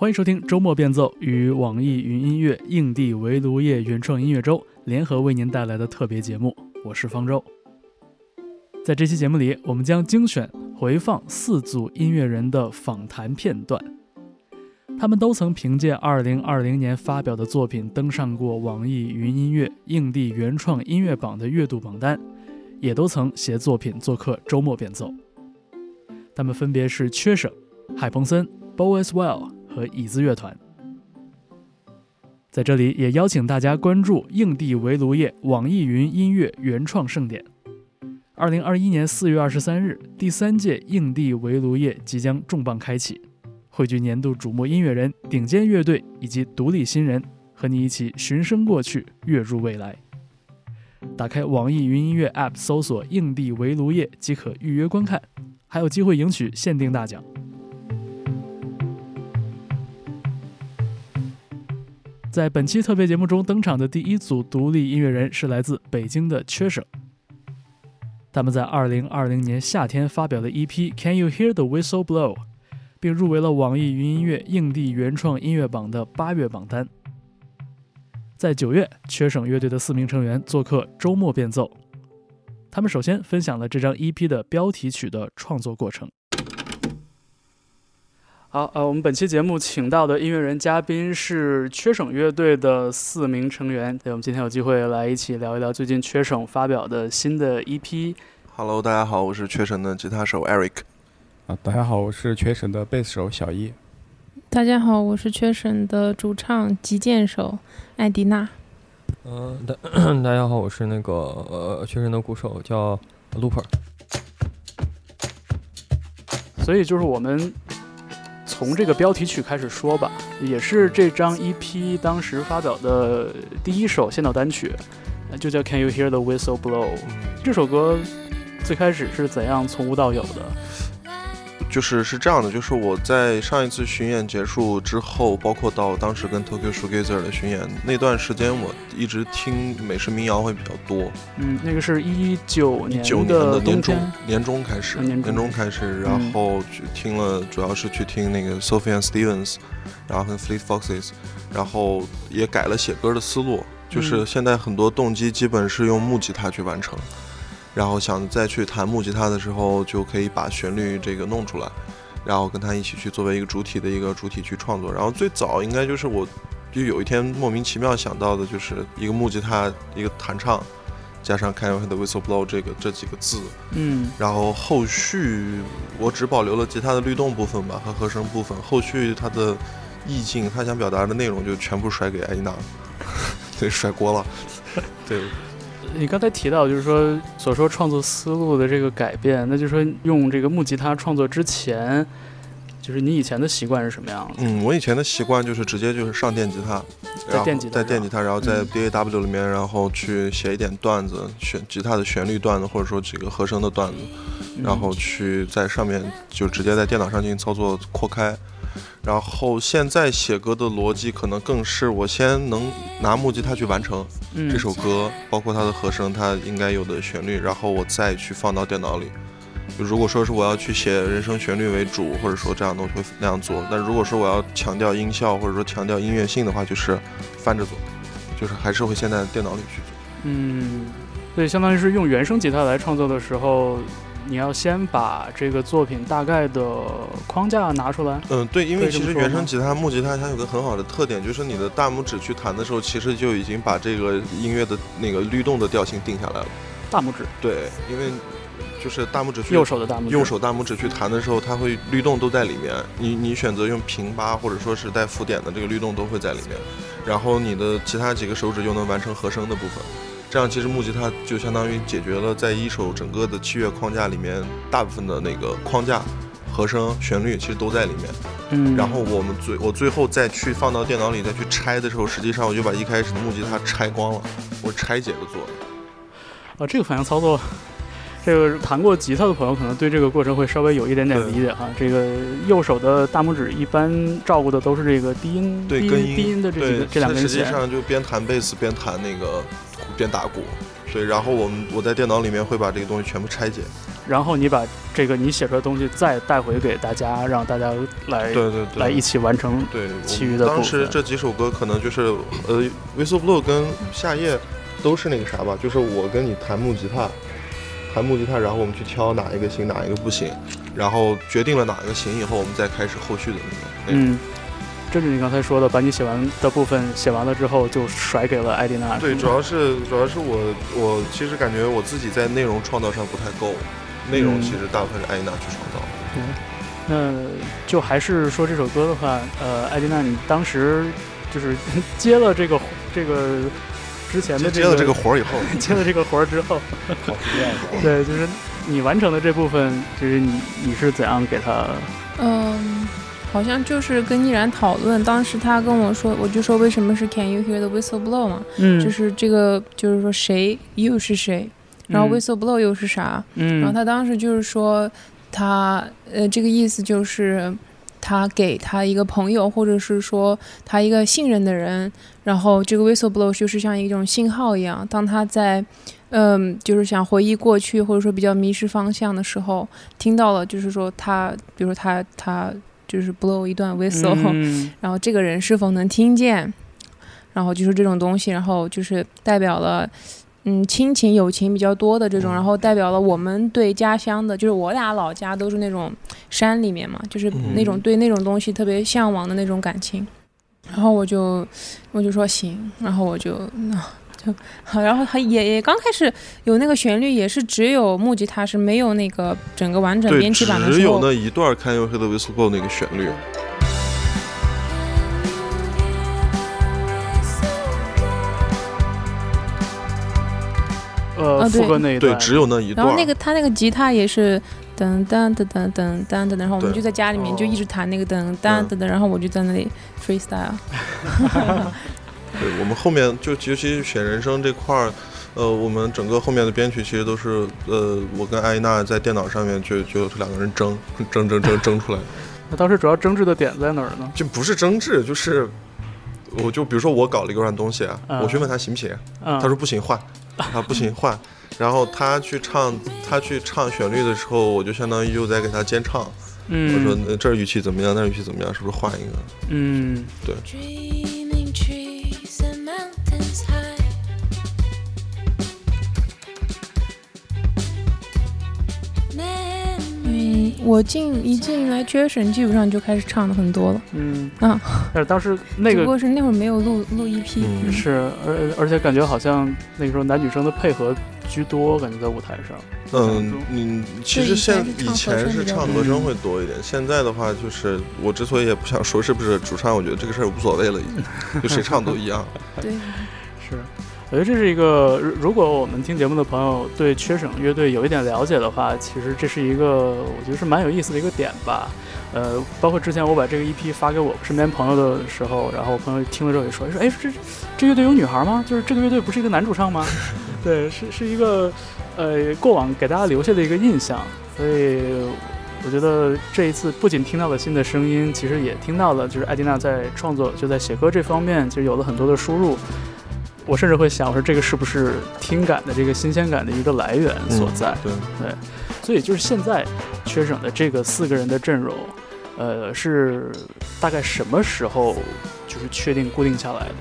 欢迎收听周末变奏与网易云音乐硬地围炉夜原创音乐周联合为您带来的特别节目，我是方舟。在这期节目里，我们将精选回放四组音乐人的访谈片段，他们都曾凭借2020年发表的作品登上过网易云音乐硬地原创音乐榜的月度榜单，也都曾携作品做客周末变奏。他们分别是缺省、海鹏森、Boas Well。和椅子乐团，在这里也邀请大家关注硬地围炉夜网易云音乐原创盛典。二零二一年四月二十三日，第三届硬地围炉夜即将重磅开启，汇聚年度瞩目音乐人、顶尖乐队以及独立新人，和你一起寻声过去，跃入未来。打开网易云音乐 App，搜索“硬地围炉夜”即可预约观看，还有机会赢取限定大奖。在本期特别节目中登场的第一组独立音乐人是来自北京的缺省。他们在2020年夏天发表的 EP《Can You Hear the Whistle Blow》，并入围了网易云音乐硬地原创音乐榜的八月榜单。在九月，缺省乐队的四名成员做客周末变奏，他们首先分享了这张 EP 的标题曲的创作过程。好，呃，我们本期节目请到的音乐人嘉宾是缺省乐队的四名成员。对，我们今天有机会来一起聊一聊最近缺省发表的新的 EP。Hello，大家好，我是缺省的吉他手 Eric。啊，大家好，我是缺省的贝斯手小易。大家好，我是缺省的主唱击剑手艾迪娜。嗯，大 大家好，我是那个呃缺省的鼓手叫 Looper。所以就是我们。从这个标题曲开始说吧，也是这张 EP 当时发表的第一首先导单曲，就叫 Can You Hear the Whistle Blow。这首歌最开始是怎样从无到有的？就是是这样的，就是我在上一次巡演结束之后，包括到当时跟 Tokyo Shogazer 的巡演那段时间，我一直听美式民谣会比较多。嗯，那个是一九年的年中年中开始，年中开始，然后去听了，主要是去听那个 Sophie and Stevens，然后跟 Fleet Foxes，然后也改了写歌的思路，就是现在很多动机基本是用木吉他去完成。然后想再去弹木吉他的时候，就可以把旋律这个弄出来，然后跟他一起去作为一个主体的一个主体去创作。然后最早应该就是我，就有一天莫名其妙想到的，就是一个木吉他一个弹唱，加上 Can You Hear the Whistle Blow 这个这几个字。嗯。然后后续我只保留了吉他的律动部分吧和和声部分，后续他的意境，他想表达的内容就全部甩给艾依娜，对，甩锅了，对。你刚才提到，就是说所说创作思路的这个改变，那就是说用这个木吉他创作之前，就是你以前的习惯是什么样的？嗯，我以前的习惯就是直接就是上电吉他，在电吉他，在电吉他，然后在 D A W 里面，然后去写一点段子，选吉他的旋律段子，或者说几个和声的段子，然后去在上面就直接在电脑上进行操作扩开。然后现在写歌的逻辑可能更是我先能拿木吉他去完成这首歌，包括它的和声，它应该有的旋律，然后我再去放到电脑里。如果说是我要去写人声旋律为主，或者说这样的，我会那样做。但如果说我要强调音效或者说强调音乐性的话，就是翻着做，就是还是会先在电脑里去做。嗯，所以相当于是用原声吉他来创作的时候。你要先把这个作品大概的框架拿出来。嗯，对，因为其实原声吉他、木吉他它有个很好的特点，就是你的大拇指去弹的时候，其实就已经把这个音乐的那个律动的调性定下来了。大拇指。对，因为就是大拇指去右手的大拇指，右手大拇指去弹的时候，它会律动都在里面。你你选择用平八或者说是带浮点的这个律动都会在里面，然后你的其他几个手指又能完成和声的部分。这样其实木吉他就相当于解决了在一首整个的器乐框架里面大部分的那个框架和声、旋律其实都在里面。嗯，然后我们最我最后再去放到电脑里再去拆的时候，实际上我就把一开始的木吉他拆光了，我拆解着做的。啊，这个反向操作，这个弹过吉他的朋友可能对这个过程会稍微有一点点理解哈。这个右手的大拇指一般照顾的都是这个低音，低音对根音低音的这几个，这两根它实际。上就边弹贝斯边弹那个鼓边打鼓。对，然后我们我在电脑里面会把这个东西全部拆解。然后你把这个你写出来的东西再带回给大家，让大家来对对对，来一起完成。对，其余的当时这几首歌可能就是呃，Whistle Blow 跟夏夜都是那个啥吧，就是我跟你弹木吉他，弹木吉他，然后我们去挑哪一个行哪一个不行，然后决定了哪一个行以后，我们再开始后续的那个。那个嗯，这是你刚才说的，把你写完的部分写完了之后，就甩给了艾迪娜。对，主要是主要是我我其实感觉我自己在内容创造上不太够，内容嗯其实大部分是艾迪娜去创造。那就还是说这首歌的话，呃，艾迪娜，你当时就是 接了这个这个之前的这个接了这个活儿以后，接了这个活儿之后，好熟练的。对，就是你完成的这部分，就是你你是怎样给他？嗯，好像就是跟依然讨论，当时他跟我说，我就说为什么是 Can you hear the whistle blow 嘛，嗯。就是这个就是说谁 you 是谁，然后嗯。whistle blow 又是啥，嗯，然后他当时就是说他呃这个意思就是。他给他一个朋友，或者是说他一个信任的人，然后这个 whistle blow 就是像一种信号一样，当他在，嗯，就是想回忆过去，或者说比较迷失方向的时候，听到了，就是说他，比如说他他就是 blow 一段 whistle，、嗯 然后这个人是否能听见，然后就是这种东西，然后就是代表了，嗯，亲情友情比较多的这种，嗯然后代表了我们对家乡的，就是我俩老家都是那种山里面嘛，就是那种嗯对那种东西特别向往的那种感情，然后我就我就说行，然后我就那。就好，然后还也也刚开始有那个旋律，也是只有木吉他是没有那个整个完整，编辑版的只时候，有那一段 Can You Hear the Whistle Blow 那个旋律。呃，副歌那一对，段，只有那一段。然后那个他那个吉他也是噔噔噔噔噔噔噔，然后我们就在家里面就一直弹那个噔噔噔噔，然后我就在那里 freestyle。对我们后面就尤其选人声这块儿，呃，我们整个后面的编曲其实都是呃，我跟艾依娜在电脑上面就就两个人争争争争争出来。的，那当时主要争执的点在哪儿呢？就不是争执，就是我就比如说我搞了一个软东西，啊嗯。我去问他行不行，嗯，他说不行换，啊不行换，然后他去唱他去唱旋律的时候，我就相当于又在给他监唱，嗯，我说呃这儿语气怎么样，那儿语气怎么样，是不是换一个？嗯，Dreaming 我进一进来 Jason 基本上就开始唱的很多了，嗯啊，但是当时那个只不过是那会儿没有录录 EP。嗯是，而而且感觉好像那个时候男女生的配合居多，感觉在舞台上。嗯，你其实现以以前前是是唱和声声会多一点，现在的话就是我之所以也不想说是不是主唱，我觉得这个事儿无所谓了，已 经就谁唱都一样。对，是，我觉得这是一个，如如果我们听节目的朋友对缺省乐队有一点了解的话，其实这是一个我觉得是蛮有意思的一个点吧。呃，包括之前我把这个 EP 发给我身边朋友的时候，然后我朋友听了之后也说，说哎，这这乐队有女孩吗？就是这个乐队不是一个男主唱吗？对，是是一个呃过往给大家留下的一个印象，所以。我觉得这一次不仅听到了新的声音，其实也听到了，就是艾迪娜在创作，就在写歌这方面，其实有了很多的输入。我甚至会想，我说这个是不是听感的这个新鲜感的一个来源所在？对，所以就是现在缺省的这个四个人的阵容，呃，是大概什么时候就是确定固定下来的？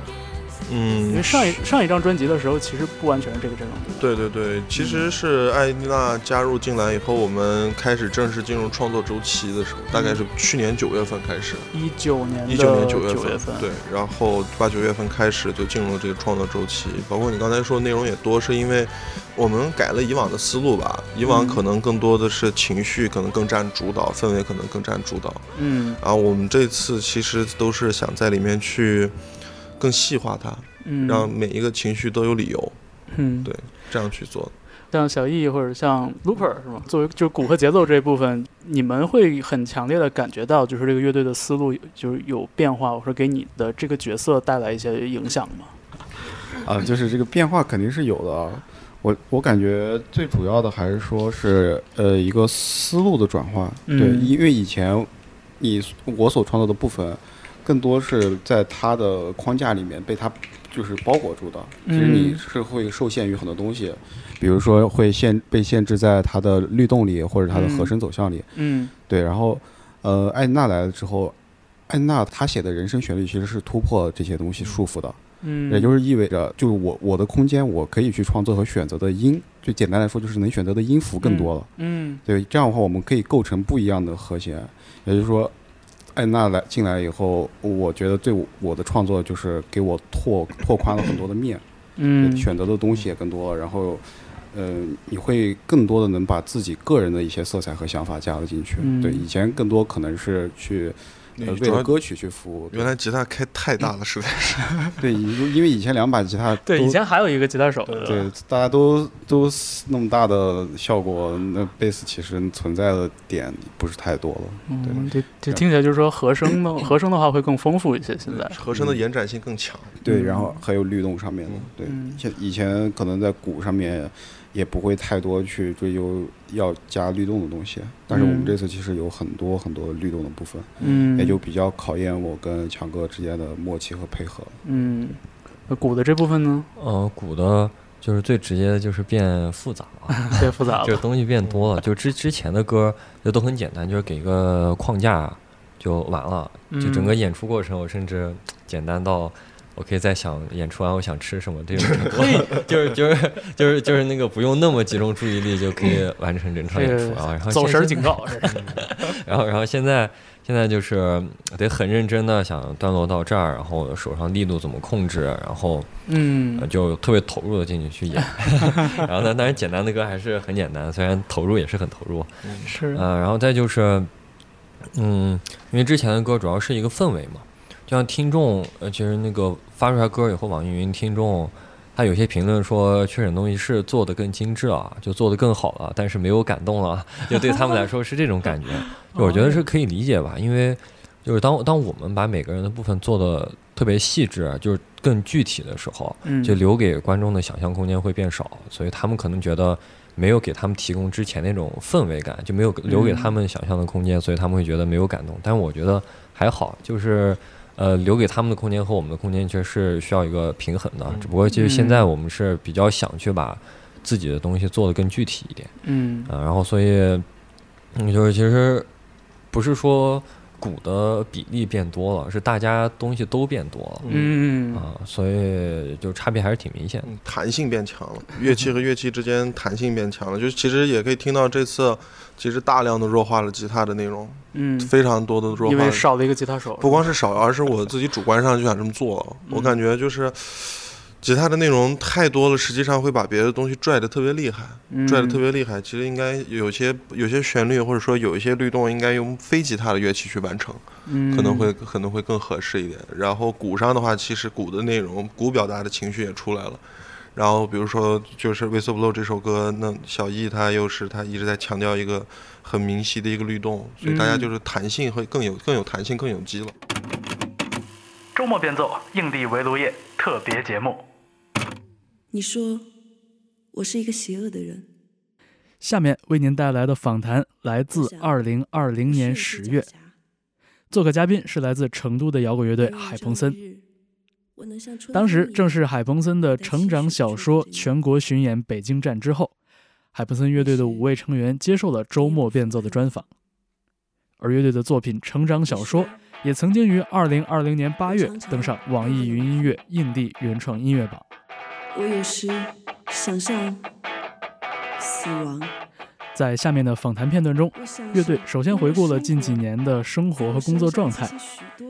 因为嗯，上一上一张专辑的时候，其实不完全是这个阵容，对？对对对，其实是艾丽娜加入进来以后，我们开始正式进入创作周期的时候，大概是去年九月份开始，一九年一九年九月月份，对，然后八九月份开始就进入了这个创作周期。包括你刚才说内容也多，是因为我们改了以往的思路吧，以往嗯可能更多的是情绪可能更占主导，氛围可能更占主导。嗯然后我们这次其实都是想在里面去更细化它，嗯，让每一个情绪都有理由，嗯对这样去做。像小易或者像 Looper 是吗？作为就是鼓和节奏这一部分，你们会很强烈的感觉到，就是这个乐队的思路就是有变化，或者说给你的这个角色带来一些影响吗？啊，就是这个变化肯定是有的啊。我我感觉最主要的还是说是呃一个思路的转换，对，嗯因为以前你我所创造的部分，更多是在它的框架里面被它就是包裹住的。其实你嗯是会受限于很多东西，比如说会限被限制在它的律动里或者它的和声走向里，嗯对。然后呃艾娜来了之后，艾娜她写的人声旋律其实是突破这些东西束缚的。嗯，也就是意味着，就是我我的空间，我可以去创作和选择的音，就简单来说，就是能选择的音符更多了。嗯对，这样的话，我们可以构成不一样的和弦。也就是说，艾娜来进来以后，我觉得对我我的创作就是给我拓拓宽了很多的面，嗯选择的东西也更多了。然后，呃，你会更多的能把自己个人的一些色彩和想法加了进去。嗯对，以前更多可能是去。呃，为了歌曲去服务。原来吉他开太大了，实在是。对，因因为以前两把吉他对，以前还有一个吉他手，对，大家都都那么大的效果，那贝斯其实存在的点不是太多了。嗯，这这听起来就是说和声的和声的话会更丰富一些，现在和声的延展性更强。对，嗯然后还有律动上面的，对嗯，像以前可能在鼓上面也不会太多去追究要加律动的东西，但是我们嗯这次其实有很多很多律动的部分，嗯，也就比较考验我跟强哥之间的默契和配合。嗯，那鼓的这部分呢，呃，鼓的就是最直接的就是变复杂了，变复杂了，就是东西变多了。就之之前的歌就都很简单，就是给个框架就完了。就整个嗯演出过程，我甚至简单到我可以再想演出完我想吃什么这种程度，就是就是就是就是那个不用那么集中注意力就可以完成整场演出啊。然后走神儿警告 然后，然后现在现在就是得很认真的想段落到这儿，然后手上力度怎么控制，然后嗯呃就特别投入的进去去演。然后呢，当然简单的歌还是很简单，虽然投入也是很投入。是呃，然后再就是，嗯，因为之前的歌主要是一个氛围嘛，就像听众，呃，其实那个发出来歌以后，网易云听众。他有些评论说，确诊东西是做的更精致了，就做的更好了，但是没有感动了，就对他们来说是这种感觉。就我觉得是可以理解吧，因为就是当当我们把每个人的部分做的特别细致，就是更具体的时候，嗯就留给观众的想象空间会变少，所以他们可能觉得没有给他们提供之前那种氛围感，就没有留给他们想象的空间，所以他们会觉得没有感动。但是我觉得还好，就是。呃，留给他们的空间和我们的空间确实是需要一个平衡的，只不过其实现在我们是比较想去把自己的东西做得更具体一点，嗯。啊，然后所以，嗯，就是其实不是说鼓的比例变多了，是大家东西都变多了，嗯啊，所以就差别还是挺明显的。嗯，弹性变强了，乐器和乐器之间弹性变强了，就是其实也可以听到这次其实大量的弱化了吉他的内容，嗯，非常多的弱化因。为少了一个吉他手，不光是少，而是我自己主观上就想这么做。我嗯感觉就是吉他的内容太多了，实际上会把别的东西拽得特别厉害，拽得特别别厉害。其实应该有些有些旋律或者说有一些律动，应该用非吉他的乐器去完成，嗯可能会可能会更合适一点。然后鼓上的话，其实鼓的内容，鼓表达的情绪也出来了。然后比如说就是《Whistle Blow》这首歌，那小易他又是他一直在强调一个很明晰的一个律动，所以大家嗯就是弹性会更有更有弹性更有机了。周末变奏硬地围炉夜特别节目。你说我是一个邪恶的人，下面为您带来的访谈来自二零二零年十月，做客嘉宾是来自成都的摇滚乐队海鹏森。当时正是海鹏森的成长小说全国巡演北京站之后，海鹏森乐队的五位成员接受了周末变奏的专访，而乐队的作品《成长小说》也曾经于二零二零年八月登上网易云音乐印地原创音乐榜。我有时想象死亡。在下面的访谈片段中，乐队首先回顾了近几年的生活和工作状态，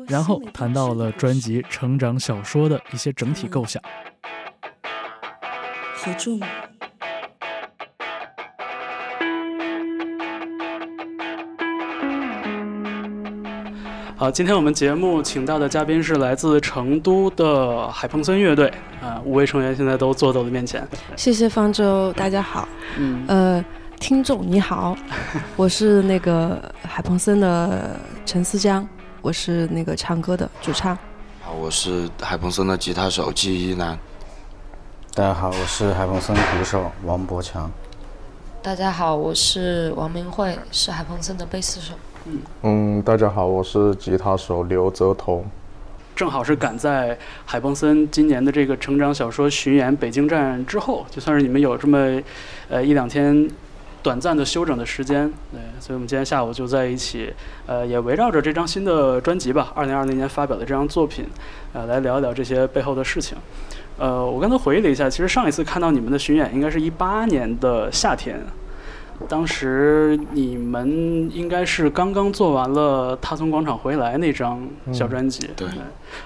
然后谈到了专辑《成长小说》的一些整体构想。好重。好，今天我们节目请到的嘉宾是来自成都的海鹏森乐队，啊、五位成员现在都坐在我的面前。谢谢方舟，大家好。嗯，呃，听众你好，我是那个海鹏森的陈思江，我是那个唱歌的主唱。好，我是海鹏森的吉他手季一楠。大家好，我是海鹏森鼓手王博强。大家好，我是王明慧，是海鹏森的贝斯手。嗯，大家好，我是吉他手刘泽彤。正好是赶在海鹏森今年的这个成长小说巡演北京站之后，就算是你们有这么呃一两天短暂的休整的时间，对，所以我们今天下午就在一起，呃，也围绕着这张新的专辑吧，二零二零年发表的这张作品，呃，来聊一聊这些背后的事情。呃，我刚才回忆了一下，其实上一次看到你们的巡演应该是一八年的夏天，当时你们应该是刚刚做完了《他从广场回来》那张小专辑。对。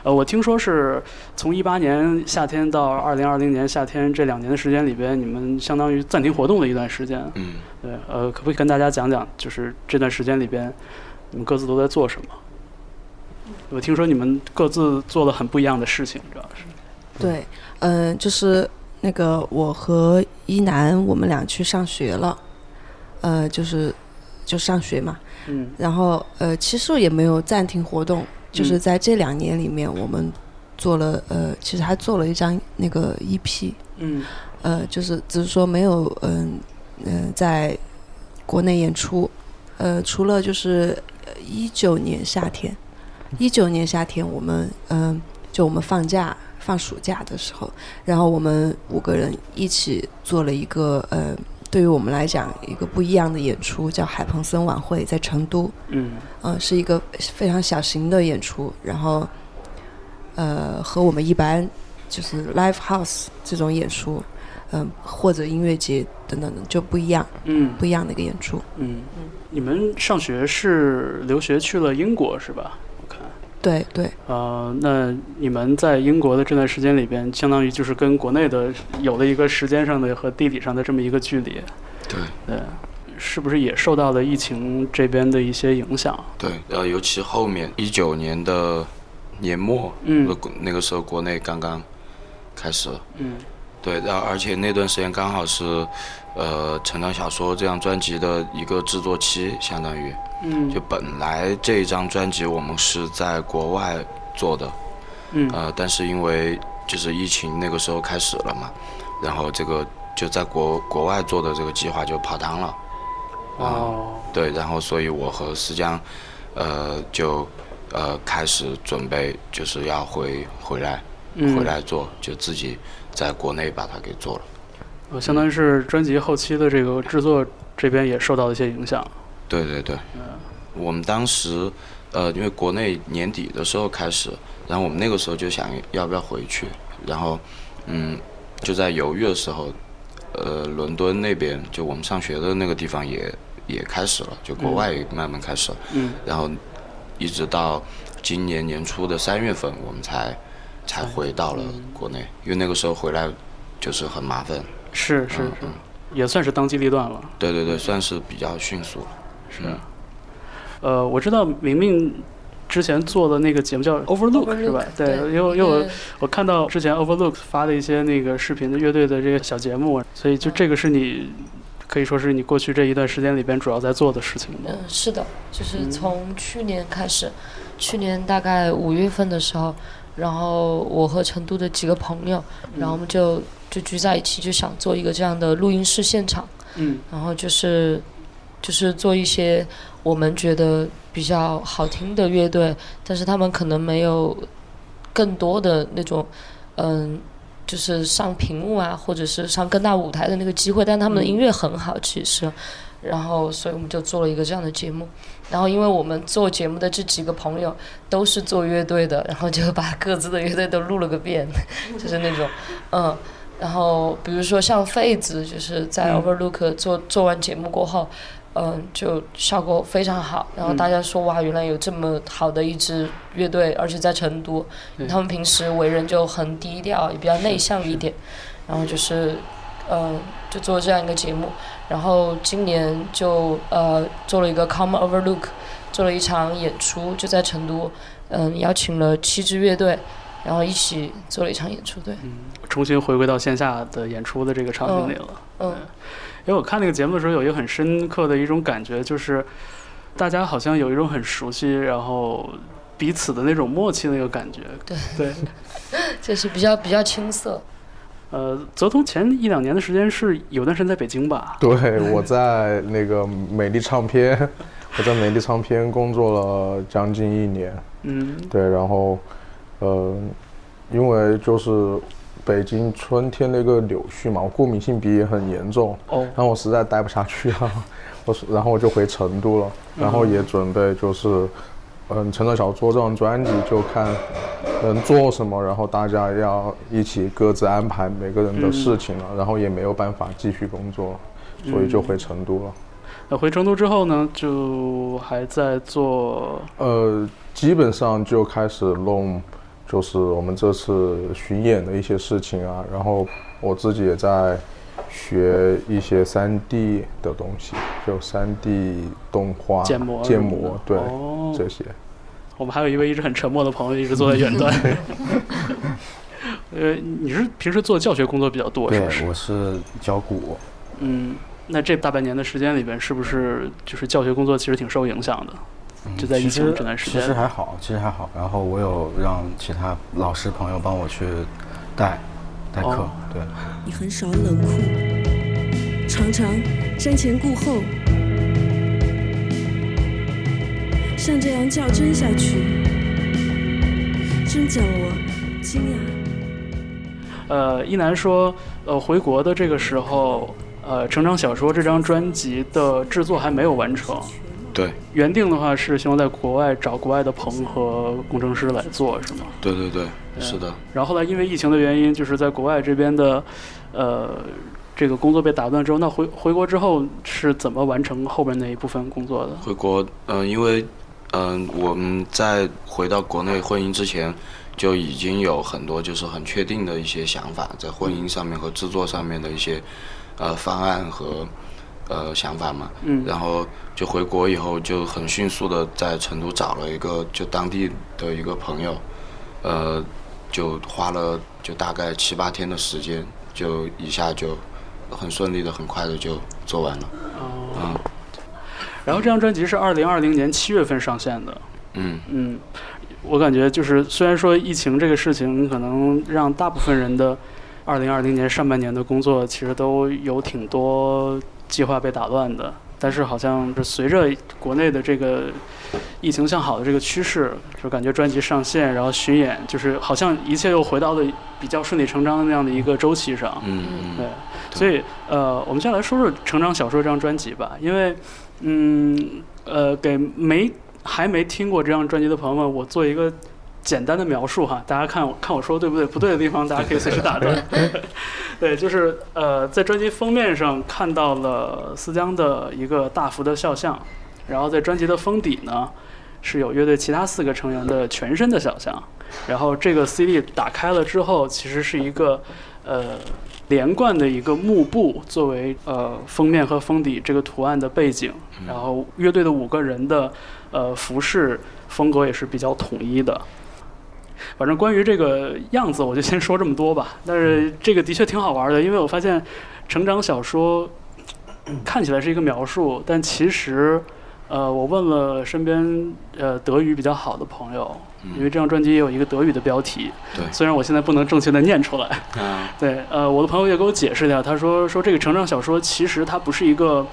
呃，我听说是从一八年夏天到二零二零年夏天这两年的时间里边，你们相当于暂停活动了一段时间。嗯。对，呃，可不可以跟大家讲讲，就是这段时间里边，你们各自都在做什么？我听说你们各自做了很不一样的事情，主要是。对，嗯、就是那个我和一楠，我们俩去上学了，呃，就是就上学嘛。嗯。然后呃，其实也没有暂停活动，就是在这两年里面，我们做了呃，其实还做了一张那个 EP。嗯。呃，就是只是说没有嗯嗯、呃在国内演出，呃，除了就是一九年夏天，一九年夏天我们嗯、就我们放假放暑假的时候，然后我们五个人一起做了一个呃，对于我们来讲一个不一样的演出，叫海鹏森晚会，在成都。嗯。呃，是一个非常小型的演出，然后呃和我们一般就是 live house 这种演出，嗯、或者音乐节等等的就不一样，嗯不一样的一个演出。嗯，你们上学是留学去了英国是吧？对对，呃，那你们在英国的这段时间里边，相当于就是跟国内的有了一个时间上的和地理上的这么一个距离。对。对，是不是也受到了疫情这边的一些影响？对，呃，尤其后面一九年的年末，嗯那个那个时候国内刚刚开始，嗯对，然后而且那段时间刚好是，呃，《成长小说》这张专辑的一个制作期，相当于，嗯就本来这一张专辑我们是在国外做的，嗯呃，但是因为就是疫情那个时候开始了嘛，然后这个就在国国外做的这个计划就泡汤了。哦。对，然后所以我和思江，呃，就呃开始准备就是要回回来，嗯回来做，就自己在国内把它给做了。呃，相当于是专辑后期的这个制作这边也受到了一些影响。对对对，我们当时呃，因为国内年底的时候开始，然后我们那个时候就想要不要回去，然后嗯，就在犹豫的时候，呃，伦敦那边就我们上学的那个地方也也开始了，就国嗯外慢慢开始了，嗯然后一直到今年年初的三月份，我们才才回到了国内，因为那个时候回来就是很麻烦。是是是嗯，也算是当机立断了。对对对，算是比较迅速了。是。呃，我知道明明之前做的那个节目叫 Overlook, 是吧？对因为因为我我看到之前 Overlook 发的一些那个视频的乐队的这个小节目，所以就这个是你可以说是你过去这一段时间里边主要在做的事情吗？嗯，是的，就是从去年开始，去年大概五月份的时候，然后我和成都的几个朋友，然后我们就就聚在一起，就想做一个这样的录音室现场，嗯然后就是就是做一些我们觉得比较好听的乐队，但是他们可能没有更多的那种，嗯，就是上屏幕啊，或者是上更大舞台的那个机会，但他们的音乐很好，其实。然后，所以我们就做了一个这样的节目。然后，因为我们做节目的这几个朋友都是做乐队的，然后就把各自的乐队都录了个遍，就是那种，嗯。然后，比如说像痱子，就是在嗯 Overlook 做做完节目过后，嗯，就效果非常好。然后嗯大家说哇，原来有这么好的一支乐队，而且在成都，他们平时为人就很低调，也比较内向一点。然后就是，嗯，就做这样一个节目。然后今年就呃做了一个 Come Overlook，做了一场演出，就在成都，嗯，邀请了七支乐队，然后一起做了一场演出，对，嗯重新回归到线下的演出的这个场景里了。嗯，因为我看那个节目的时候，有一个很深刻的一种感觉，就是大家好像有一种很熟悉，然后彼此的那种默契的一个感觉。对对，就是比较比较青涩。呃，泽通前一两年的时间是有段时间在北京吧？对，我在那个美丽唱片，我在美丽唱片工作了将近一年。嗯，对，然后，呃，因为就是北京春天那个柳絮嘛，我过敏性鼻炎很严重，哦，然后我实在待不下去了，我是然后我就回成都了，然后也准备就是，嗯，成长小做这张专辑就看能做什么，然后大家要一起各自安排每个人的事情了，然后也没有办法继续工作，所以就回成都了。那回成都之后呢，就还在做呃，基本上就开始弄，就是我们这次巡演的一些事情啊，然后我自己也在学一些三 D 的东西，就三 D 动画、建模建模，对、哦这些。我们还有一位一直很沉默的朋友，一直坐在远端。呃，你是平时做教学工作比较多，是对不是？，我是教鼓，嗯，那这大半年的时间里边，是不是就是教学工作其实挺受影响的？就在疫情这段时间其实。还好，其实还好。然后我有让其他老师朋友帮我去带哦对。你很少冷酷，常常瞻前顾后，像这样较真下去，真叫我惊讶。呃，一楠说，呃，回国的这个时候，呃，成长小说这张专辑的制作还没有完成。对原定的话是希望在国外找国外的棚和工程师来做，是吗？对对对，是的。然后后来因为疫情的原因，就是在国外这边的，呃，这个工作被打断之后，那回回国之后是怎么完成后边那一部分工作的？回国，嗯、因为，嗯、我们在回到国内婚姻之前，就已经有很多就是很确定的一些想法，在婚姻上面和制作上面的一些，呃，方案和，呃，想法嘛。嗯然后就回国以后，就很迅速的在成都找了一个就当地的一个朋友，呃，就花了就大概七八天的时间，就一下就很顺利的、很快的就做完了。哦嗯然后这张专辑是二零二零年七月份上线的。嗯嗯，我感觉就是虽然说疫情这个事情可能让大部分人的二零二零年上半年的工作其实都有挺多计划被打乱的，但是好像是随着国内的这个疫情向好的这个趋势，就感觉专辑上线，然后巡演，就是好像一切又回到了比较顺理成章的那样的一个周期上。嗯对，所以呃，我们先来说说《成长小说》这张专辑吧，因为嗯呃，给没还没听过这张专辑的朋友们，我做一个简单的描述哈，大家看我看我说对不对？不对的地方大家可以随时打断。对，就是呃，在专辑封面上看到了思江的一个大幅的肖像，然后在专辑的封底呢是有乐队其他四个成员的全身的肖像，然后这个 CD 打开了之后，其实是一个呃连贯的一个幕布作为呃封面和封底这个图案的背景，然后乐队的五个人的呃服饰风格也是比较统一的。反正关于这个样子，我就先说这么多吧。但是这个的确挺好玩的，因为我发现成长小说 看起来是一个描述，但其实，呃，我问了身边呃德语比较好的朋友，因为这张专辑也有一个德语的标题，对。虽然我现在不能正确的念出来，啊，对，呃，我的朋友也给我解释一下，他说说这个成长小说其实它不是一个，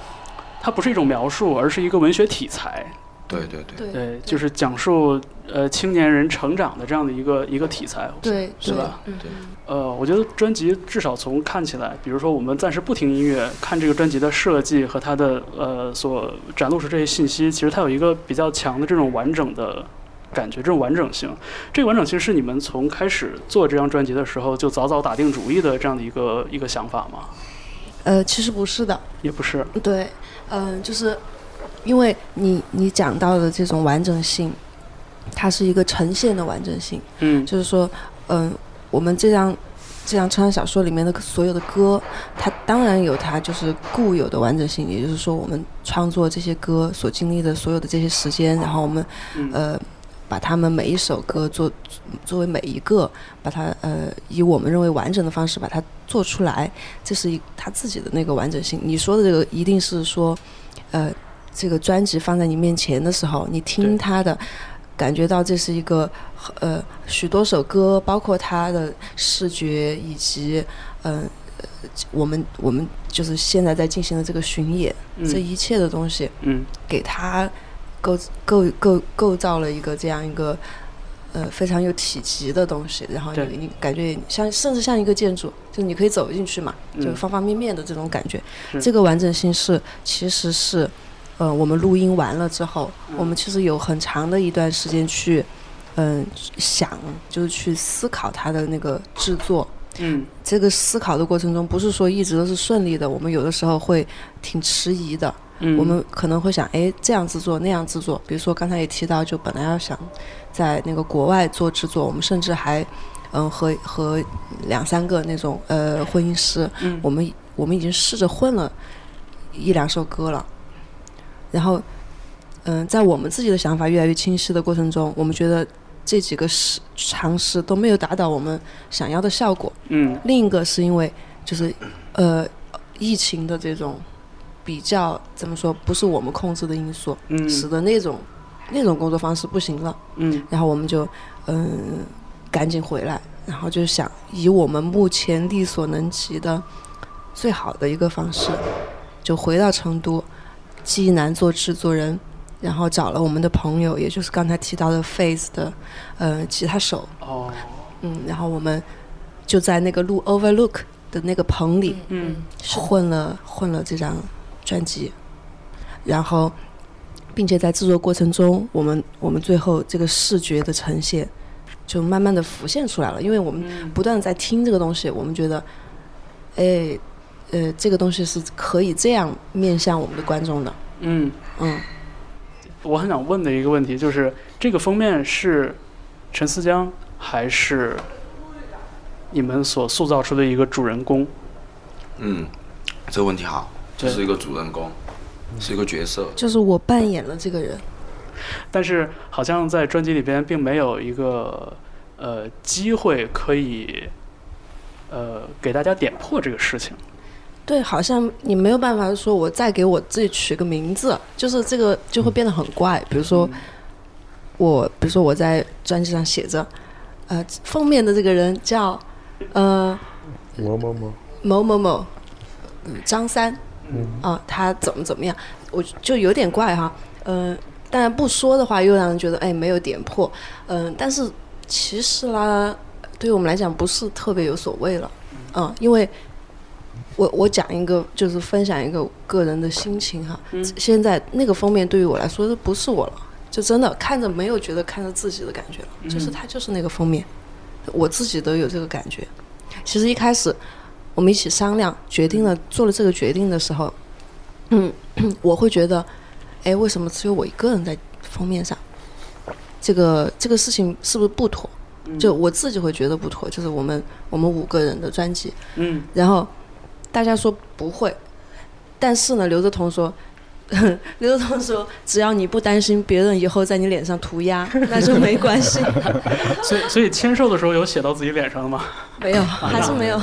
它不是一种描述，而是一个文学题材。对对对，对，就是讲述呃青年人成长的这样的一个一个题材，对对是吧？嗯对呃，我觉得专辑至少从看起来，比如说我们暂时不听音乐，看这个专辑的设计和它的呃所展露出这些信息，其实它有一个比较强的这种完整的感觉，这种完整性。这个完整性是你们从开始做这张专辑的时候就早早打定主意的这样的一个一个想法吗？呃，其实不是的，也不是，对，嗯、就是因为你你讲到的这种完整性，它是一个呈现的完整性，嗯就是说，嗯、我们这张这张穿小说里面的所有的歌，它当然有它就是固有的完整性，也就是说我们创作这些歌所经历的所有的这些时间，然后我们嗯呃把它们每一首歌做作为每一个，把它呃以我们认为完整的方式把它做出来，这是一他自己的那个完整性。你说的这个一定是说，呃，这个专辑放在你面前的时候，你听它的。感觉到这是一个呃许多首歌，包括它的视觉以及嗯、呃、我们我们就是现在在进行的这个巡演，嗯这一切的东西，嗯，给它构构构构造了一个这样一个呃非常有体积的东西，然后你你感觉像甚至像一个建筑，就是你可以走进去嘛，就嗯方方面面的这种感觉，是这个完整性是其实是。呃，我们录音完了之后，我们其实有很长的一段时间去，嗯、想就是去思考它的那个制作。嗯，这个思考的过程中，不是说一直都是顺利的，我们有的时候会挺迟疑的。嗯我们可能会想，哎，这样制作那样制作。比如说刚才也提到，就本来要想在那个国外做制作，我们甚至还，嗯，和和两三个那种呃混音师，嗯我们我们已经试着混了一两首歌了。然后，嗯，在我们自己的想法越来越清晰的过程中，我们觉得这几个试尝试都没有达到我们想要的效果。嗯另一个是因为就是呃疫情的这种比较怎么说，不是我们控制的因素，嗯使得那种那种工作方式不行了。嗯然后我们就嗯赶紧回来，然后就想以我们目前力所能及的最好的一个方式，就回到成都，济南做制作人，然后找了我们的朋友，也就是刚才提到的 Face 的呃吉他手，哦，嗯，然后我们就在那个路 Overlook 的那个棚里，嗯混了混了这张专辑，然后，并且在制作过程中，我们我们最后这个视觉的呈现就慢慢的浮现出来了，因为我们不断的在听这个东西，我们觉得，哎，呃，这个东西是可以这样面向我们的观众的，嗯，嗯，我很想问的一个问题就是，这个封面是陈思江还是你们所塑造出的一个主人公？嗯，这个问题好，对就是一个主人公，是一个角色。就是我扮演了这个人，但是好像在专辑里边并没有一个呃机会可以呃给大家点破这个事情。对，好像你没有办法说，我再给我自己取个名字，就是这个就会变得很怪。比如说，我比如说我在专辑上写着，呃，封面的这个人叫呃某某某，某某某，嗯，张三，嗯。啊、他怎么怎么样，我就有点怪哈，嗯、当然不说的话又让人觉得哎没有点破，嗯、但是其实啦，对于我们来讲不是特别有所谓了，嗯，因为我我讲一个就是分享一个个人的心情哈，现在那个封面对于我来说都不是我了，就真的看着没有觉得看着自己的感觉了，就是嗯它就是那个封面，我自己都有这个感觉。其实一开始我们一起商量，决定了做了这个决定的时候，嗯，我会觉得，哎，为什么只有我一个人在封面上？这个这个事情是不是不妥？就我自己会觉得不妥，就是我们我们五个人的专辑，嗯然后大家说不会，但是呢，刘泽彤说，刘泽彤说，只要你不担心别人以后在你脸上涂鸦，那就没关系。所以所以签售的时候有写到自己脸上的吗？没有，还是没有。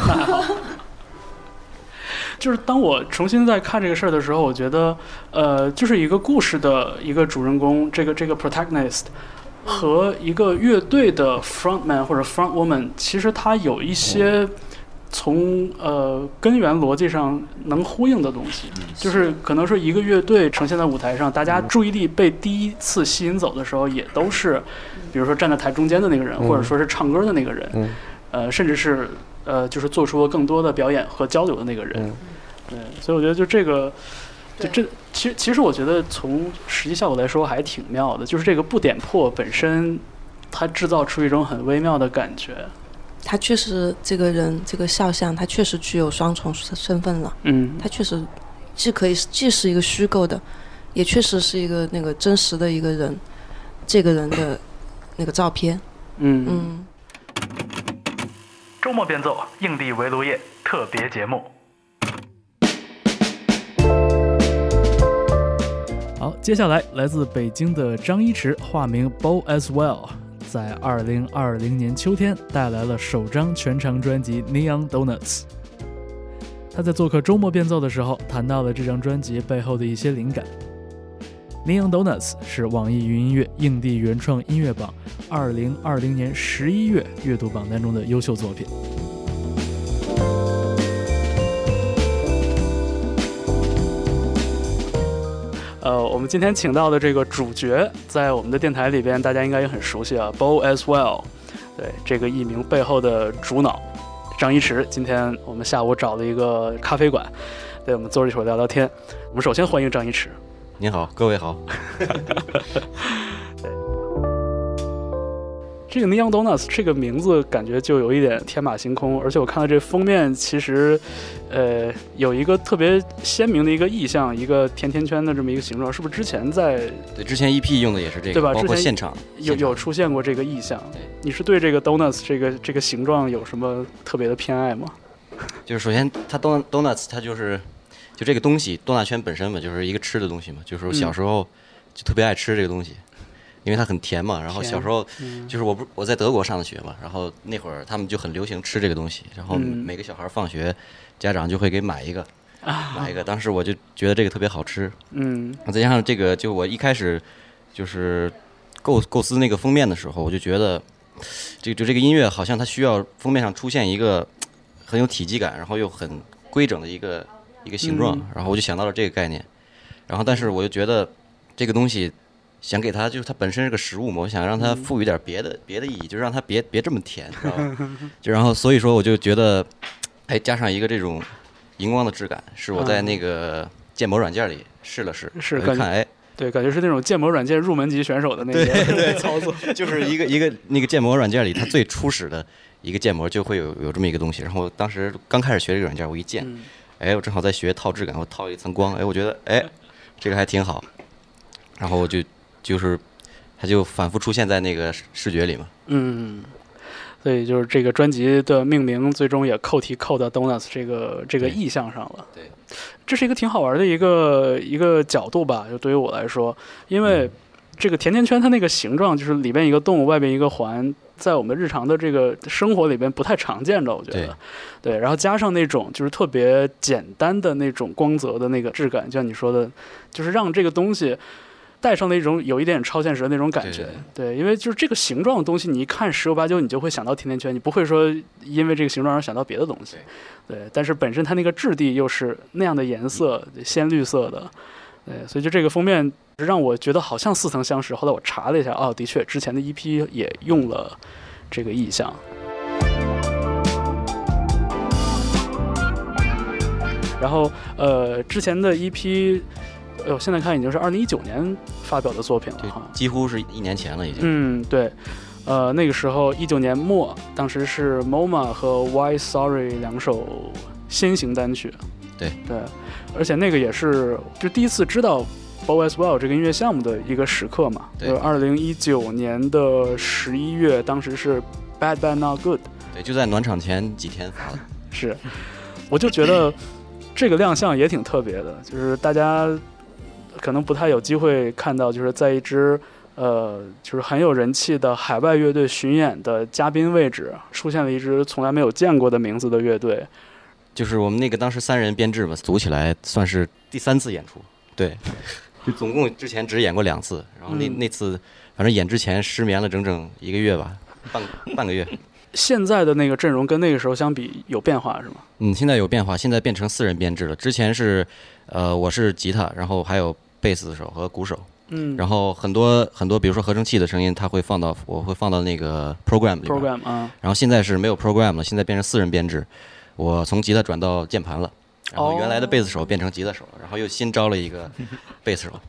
就是当我重新在看这个事儿的时候，我觉得，呃，就是一个故事的一个主人公，这个这个 protagonist 和一个乐队的 frontman 或者 front woman，其实他有一些从呃根源逻辑上能呼应的东西，就是可能说一个乐队呈现在舞台上，大家注意力被第一次吸引走的时候，也都是，比如说站在台中间的那个人，嗯或者说是唱歌的那个人，嗯呃，甚至是呃，就是做出了更多的表演和交流的那个人。嗯对，所以我觉得就这个，就这其实其实我觉得从实际效果来说还挺妙的，就是这个不点破本身，它制造出一种很微妙的感觉。他确实这个人这个肖像，他确实具有双重身份了。嗯他确实既可以既是一个虚构的，也确实是一个那个真实的一个人，这个人的那个照片。嗯嗯周末变奏硬地围炉夜特别节目。好，接下来来自北京的张一驰，化名 Bo as well，在二零二零年秋天带来了首张全长专辑《Neon Donuts》。他在做客周末变奏的时候，谈到了这张专辑背后的一些灵感。《Neon Donuts》是网易云音乐硬地原创音乐榜二零二零年十一月月度榜单中的优秀作品。呃，我们今天请到的这个主角，在我们的电台里边，大家应该也很熟悉啊，Bo as well，对这个艺名背后的主脑张一驰。今天我们下午找了一个咖啡馆，对我们坐着一会儿聊聊天。我们首先欢迎张一驰。您好，各位好。这个 Neon Donuts 这个名字感觉就有一点天马行空，而且我看到这封面，其实，呃，有一个特别鲜明的一个意象，一个甜甜圈的这么一个形状，是不是之前在对之前 EP 用的也是这个，对吧？包括现场有有出现过这个意象。你是对这个 Donuts 这个这个形状有什么特别的偏爱吗？就是首先它 don donuts 它就是就这个东西，多纳圈本身嘛，就是一个吃的东西嘛，就是我小时候就特别爱吃这个东西。因为它很甜嘛，然后小时候嗯就是我不我在德国上的学嘛，然后那会儿他们就很流行吃这个东西，然后嗯每个小孩放学，家长就会给买一个，啊买一个。当时我就觉得这个特别好吃，嗯再加上这个，就我一开始就是构构思那个封面的时候，我就觉得这个就这个音乐好像它需要封面上出现一个很有体积感，然后又很规整的一个一个形状嗯，然后我就想到了这个概念，然后但是我就觉得这个东西。想给它，就是它本身是个食物嘛，我想让它赋予点别的、别的意义，就让它别别这么甜，知道吧？就然后所以说我就觉得，哎，加上一个这种荧光的质感，是我在那个建模软件里试了试，是感觉我就看哎，对，感觉是那种建模软件入门级选手的那个对对 操作，就是一个一个那个建模软件里，它最初始的一个建模就会有有这么一个东西。然后当时刚开始学这个软件，我一建，嗯哎，我正好在学套质感，我套一层光，哎，我觉得哎，这个还挺好。然后我就就是它就反复出现在那个视视觉里嘛。嗯，所以就是这个专辑的命名最终也扣题扣到 Donuts 这个这个意象上了。对，这是一个挺好玩的一个一个角度吧，就对于我来说，因为这个甜甜圈它那个形状就是里边一个洞，外边一个环。在我们日常的这个生活里边不太常见的，我觉得，对，然后加上那种就是特别简单的那种光泽的那个质感，就像你说的，就是让这个东西带上那种有一点超现实的那种感觉。对，因为就是这个形状的东西，你一看十有八九你就会想到甜甜圈，你不会说因为这个形状而想到别的东西。对，但是本身它那个质地又是那样的颜色，鲜绿色的。对，所以就这个封面让我觉得好像似曾相识。后来我查了一下，哦，的确，之前的一批也用了这个意象。然后，呃，之前的 EP，哎呦，现在看已经是二零一九年发表的作品了哈，几乎是一年前了已经。嗯，对，呃，那个时候一九年末，当时是 MoMA 和 Why Sorry 两首先行单曲。对。对，而且那个也是就第一次知道 Bo as well 这个音乐项目的一个时刻嘛，对。就是二零一九年的十一月，当时是 Bad Bad Not Good，对，就在暖场前几天发的。是，我就觉得这个亮相也挺特别的，就是大家可能不太有机会看到，就是在一支呃，就是很有人气的海外乐队巡演的嘉宾位置，出现了一支从来没有见过的名字的乐队。就是我们那个当时三人编制嘛，组起来算是第三次演出。对，就总共之前只演过两次，然后那、嗯那次反正演之前失眠了整整一个月吧，半半个月。现在的那个阵容跟那个时候相比有变化是吗？嗯，现在有变化，现在变成四人编制了。之前是，呃，我是吉他，然后还有贝斯手和鼓手。嗯然后很多很多，比如说合成器的声音，它会放到我会放到那个 program 里边。program 啊，然后现在是没有 program 了，现在变成四人编制。我从吉他转到键盘了，然后原来的贝斯手变成吉他手了，然后又新招了一个贝斯手。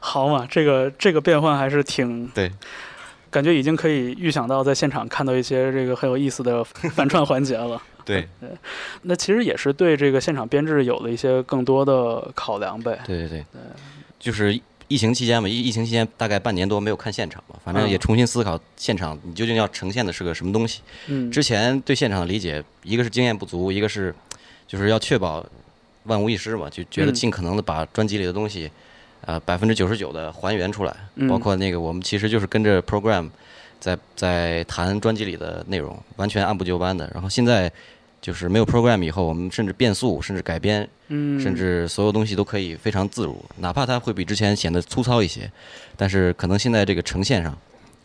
好嘛，这个这个变换还是挺对，感觉已经可以预想到在现场看到一些这个很有意思的反串环节了。对对，那其实也是对这个现场编制有了一些更多的考量呗。对对对，就是疫情期间嘛，疫疫情期间大概半年多没有看现场嘛，反正嗯也重新思考现场你究竟要呈现的是个什么东西。嗯之前对现场的理解，一个是经验不足，一个是就是要确保万无一失嘛，就觉得嗯尽可能的把专辑里的东西，呃，百分之九十九的还原出来，嗯包括那个我们其实就是跟着 program 在在谈专辑里的内容，完全按部就班的。然后现在就是没有 program 以后，我们甚至变速，甚至改编，嗯甚至所有东西都可以非常自如，哪怕它会比之前显得粗糙一些，但是可能现在这个呈现上，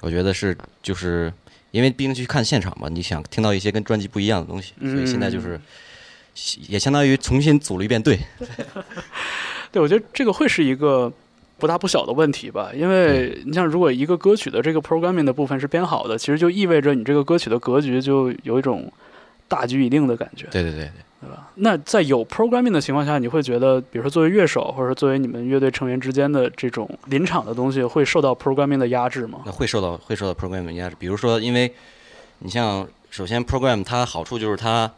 我觉得是就是因为毕竟去看现场嘛，你想听到一些跟专辑不一样的东西，所以现在就是也相当于重新组了一遍队。对，我觉得这个会是一个不大不小的问题吧，因为你像如果一个歌曲的这个 programming 的部分是编好的，其实就意味着你这个歌曲的格局就有一种大局已定的感觉。对对对对吧。那在有 programming 的情况下，你会觉得，比如说作为乐手，或者说作为你们乐队成员之间的这种临场的东西，会受到 programming 的压制吗？那会受到会受到 program 的压制，比如说，因为你像首先 program 它好处就是它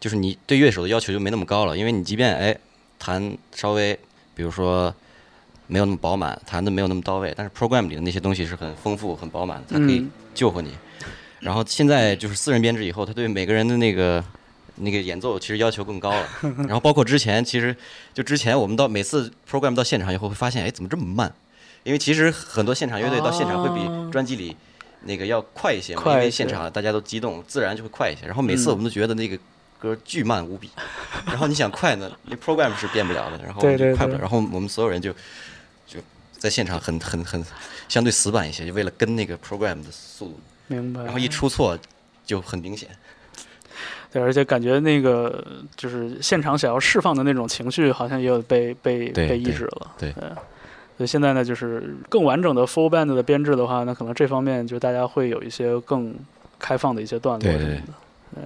就是你对乐手的要求就没那么高了，因为你即便哎弹稍微比如说没有那么饱满，弹的没有那么到位，但是 program 里的那些东西是很丰富很饱满，它可以嗯救活你。然后现在就是私人编制以后，他对每个人的那个那个演奏其实要求更高了。然后包括之前，其实就之前我们到每次 program 到现场以后会发现，哎，怎么这么慢？因为其实很多现场乐队到现场会比专辑里那个要快一些嘛，因为现场大家都激动，自然就会快一些。然后每次嗯我们都觉得那个歌巨慢无比，然后你想快呢，那 program 是变不了的，然后对对快不了，对然后我们所有人就就在现场很很很相对死板一些，就为了跟那个 program 的速度，明白。然后一出错就很明显。对，而且感觉那个就是现场想要释放的那种情绪，好像也有被被被抑制了。对所以现在呢，就是更完整的 full band 的编制的话，那可能这方面就大家会有一些更开放的一些段落什么的。对。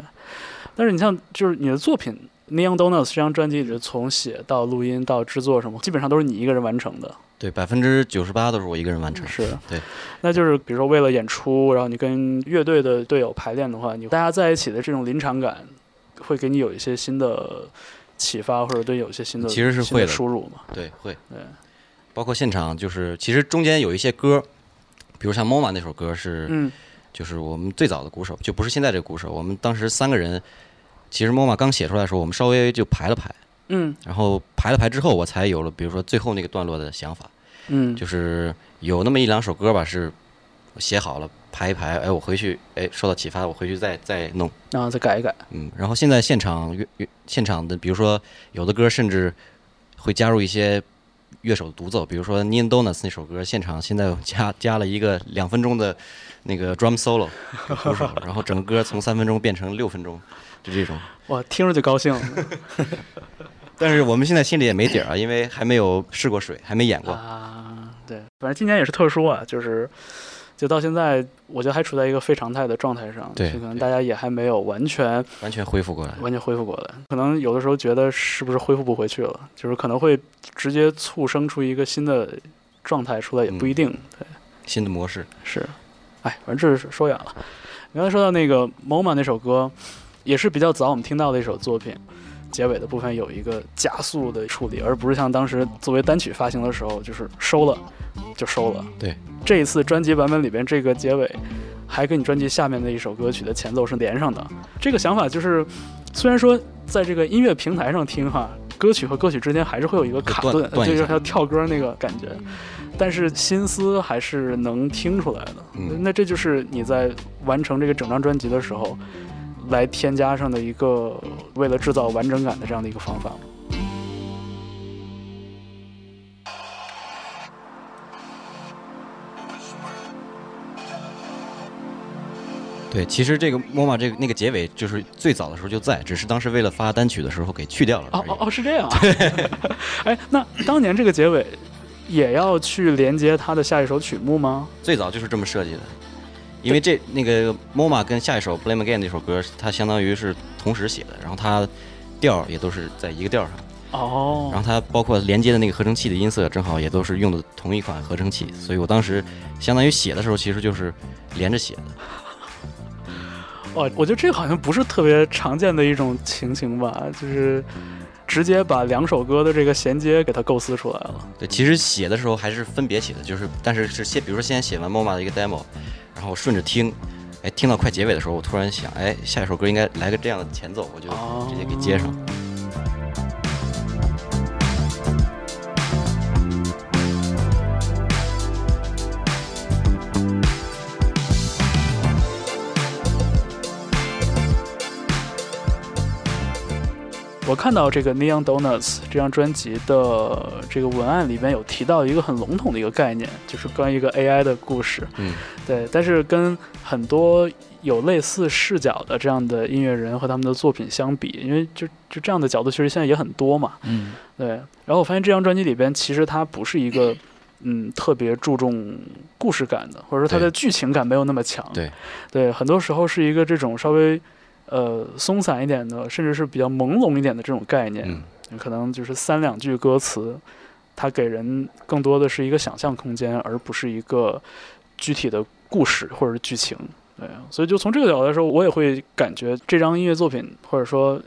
但是你像就是你的作品《Neon Donuts》这张专辑里，从写到录音到制作什么，基本上都是你一个人完成的。对，百分之九十八都是我一个人完成。是，对，那就是比如说为了演出，然后你跟乐队的队友排练的话，你大家在一起的这种临场感，会给你有一些新的启发，或者对有一些新的其实是会的输入嘛。对，会。对，包括现场就是，其实中间有一些歌，比如像《MoMA》那首歌是，嗯就是我们最早的鼓手，就不是现在这个鼓手。我们当时三个人，其实《MoMA》刚写出来的时候，我们稍微就排了排，嗯然后排了排之后，我才有了比如说最后那个段落的想法，嗯，就是有那么一两首歌吧，是我写好了排一排，哎，我回去哎受到启发，我回去再再弄。然后再改一改。嗯，然后现在现场乐乐现场的，比如说有的歌甚至会加入一些乐手的独奏，比如说《Neon Donuts》那首歌，现场现在加加了一个两分钟的那个 drum solo 然后整个歌从三分钟变成六分钟，就这种。哇，听着就高兴。但是我们现在心里也没底儿啊，因为还没有试过水，还没演过。啊，对，反正今年也是特殊啊，就是就到现在，我觉得还处在一个非常态的状态上，对可能大家也还没有完全完全恢复过来，完全恢复过来，可能有的时候觉得是不是恢复不回去了，就是可能会直接促生出一个新的状态出来，也不一定。对，新的模式是，哎，反正这是说远了。你刚才说到那个《MoMA》那首歌，也是比较早我们听到的一首作品。结尾的部分有一个加速的处理，而不是像当时作为单曲发行的时候，就是收了就收了。对，这一次专辑版本里边这个结尾，还跟你专辑下面的一首歌曲的前奏是连上的。这个想法就是，虽然说在这个音乐平台上听哈，歌曲和歌曲之间还是会有一个卡顿，就是要跳歌那个感觉，但是心思还是能听出来的。嗯那这就是你在完成这个整张专辑的时候。来添加上的一个为了制造完整感的这样的一个方法。对，其实这个 MoMA 这个那个结尾就是最早的时候就在，只是当时为了发单曲的时候给去掉了。哦哦哦，是这样啊。哎，那当年这个结尾也要去连接他的下一首曲目吗？最早就是这么设计的，因为这那个 MoMA 跟下一首 Blame Again 那首歌，它相当于是同时写的，然后它调也都是在一个调上。哦。然后它包括连接的那个合成器的音色，正好也都是用的同一款合成器，所以我当时相当于写的时候，其实就是连着写的。哦，我觉得这个好像不是特别常见的一种情形吧，就是。直接把两首歌的这个衔接给它构思出来了。对，其实写的时候还是分别写的，就是但是是先，比如说先写完 MoMA 的一个 demo，然后顺着听，哎，听到快结尾的时候，我突然想，哎，下一首歌应该来个这样的前奏，我就直接给接上。我看到这个 Neon Donuts 这张专辑的这个文案里边有提到一个很笼统的一个概念，就是关于一个 AI 的故事。嗯，对，但是跟很多有类似视角的这样的音乐人和他们的作品相比，因为就就这样的角度其实现在也很多嘛。嗯，对。然后我发现这张专辑里边其实它不是一个嗯特别注重故事感的，或者说它的剧情感没有那么强。对，对，很多时候是一个这种稍微。呃，松散一点的，甚至是比较朦胧一点的这种概念，嗯、可能就是三两句歌词，它给人更多的是一个想象空间，而不是一个具体的故事或者是剧情。对，所以就从这个角度来说，我也会感觉这张音乐作品，或者说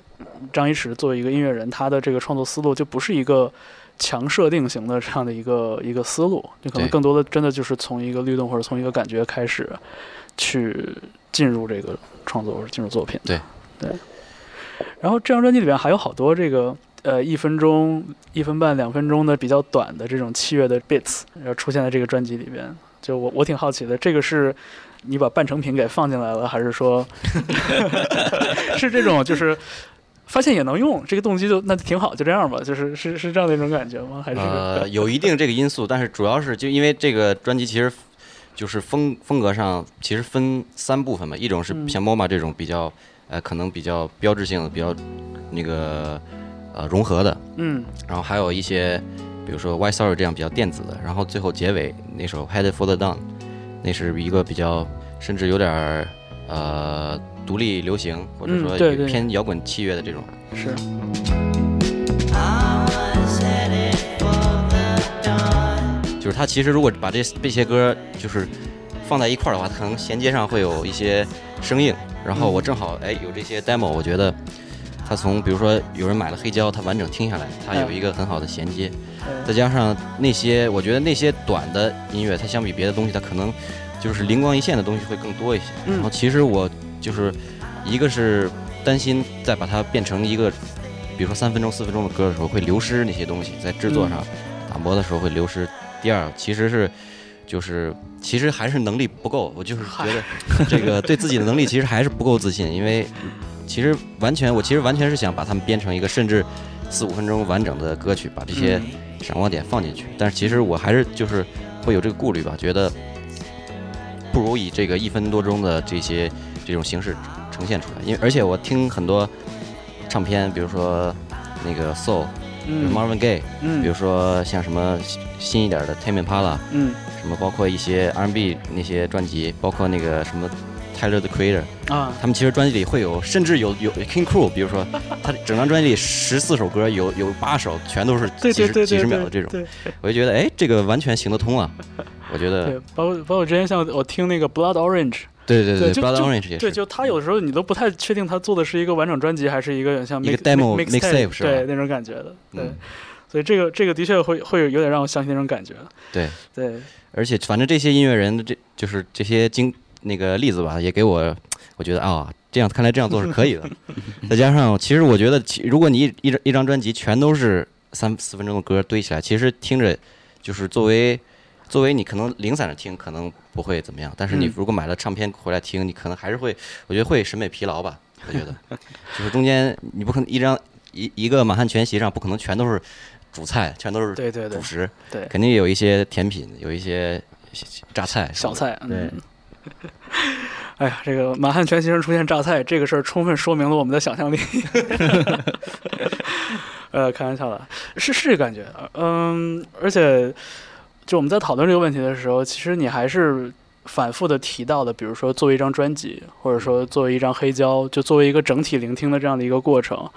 张一驰作为一个音乐人，他的这个创作思路就不是一个强设定型的这样的一个一个思路，就可能更多的真的就是从一个律动或者从一个感觉开始去进入这个。创作或者进入作品，对对。然后这张专辑里边还有好多这个呃一分钟、一分半、两分钟的比较短的这种器乐的 bits，然后出现在这个专辑里边。就我我挺好奇的，这个是你把半成品给放进来了，还是说 是这种就是发现也能用这个动机就那就挺好，就这样吧，就是是是这样的一种感觉吗？还是呃有一定这个因素，但是主要是就因为这个专辑其实。就是风风格上其实分三部分嘛，一种是像 MoMA 这种比较，呃，可能比较标志性的、比较那个呃融合的，嗯，然后还有一些，比如说 White Sorry 这样比较电子的，然后最后结尾那首 Headed for the Dawn，那是一个比较甚至有点儿呃独立流行或者说偏摇滚器乐的这种，是。就是它其实如果把这这些歌就是放在一块儿的话，它可能衔接上会有一些生硬。然后我正好哎有这些 demo，我觉得它从比如说有人买了黑胶，它完整听下来，它有一个很好的衔接。再加上那些我觉得那些短的音乐，它相比别的东西，它可能就是灵光一现的东西会更多一些。然后其实我就是一个是担心再把它变成一个比如说三分钟四分钟的歌的时候会流失那些东西，在制作上打磨的时候会流失。第二，其实是，就是其实还是能力不够。我就是觉得，这个对自己的能力其实还是不够自信。因为其实完全，我其实完全是想把它们编成一个甚至四五分钟完整的歌曲，把这些闪光点放进去。但是其实我还是就是会有这个顾虑吧，觉得不如以这个一分多钟的这些这种形式呈现出来。因为而且我听很多唱片，比如说那个 Soul。Marvin Gaye，嗯，比如说像什么新一点的 Tame Impala，嗯，什么包括一些 R&B 那些专辑，包括那个什么 Tyler the Creator，啊，他们其实专辑里会有，甚至有有 King Crew，比如说 他整张专辑里十四首歌，有有八首全都是几十几十秒的这种，我就觉得哎，这个完全行得通啊，我觉得，对，包括包括之前像我听那个 Blood Orange。对对对，Blood Orange 也是。对，就他有的时候你都不太确定他做的是一个完整专辑，还是一个像一个 demo mixtape 是吧？对那种感觉的，对。所以这个这个的确会会有点让我相信那种感觉。对对，而且反正这些音乐人的这就是这些经那个例子吧，也给我我觉得啊，这样看来这样做是可以的。再加上其实我觉得，其如果你一一张一张专辑全都是三四分钟的歌堆起来，其实听着就是作为作为你可能零散的听可能不会怎么样，但是你如果买了唱片回来听，你可能还是会，我觉得会审美疲劳吧。我觉得 就是中间你不可能一张一一个满汉全席上不可能全都是。主菜全都是对对对主食，对肯定有一些甜品，有一些榨菜小菜。对，哎呀，这个满汉全席上出现榨菜这个事儿，充分说明了我们的想象力。呃，开玩笑的，是是感觉，嗯，而且就我们在讨论这个问题的时候，其实你还是反复的提到的，比如说作为一张专辑，或者说作为一张黑胶，就作为一个整体聆听的这样的一个过程。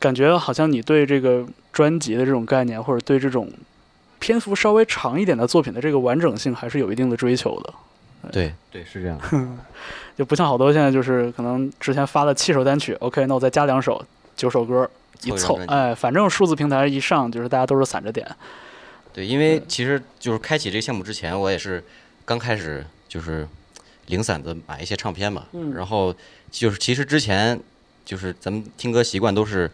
感觉好像你对这个专辑的这种概念，或者对这种篇幅稍微长一点的作品的这个完整性，还是有一定的追求的。对对，是这样。就不像好多现在就是可能之前发了七首单曲，OK，那我再加两首，九首歌一凑哎，反正数字平台一上就是大家都是散着点。对，因为其实就是开启这个项目之前，我也是刚开始就是零散的买一些唱片嘛，嗯。然后就是其实之前就是咱们听歌习惯都是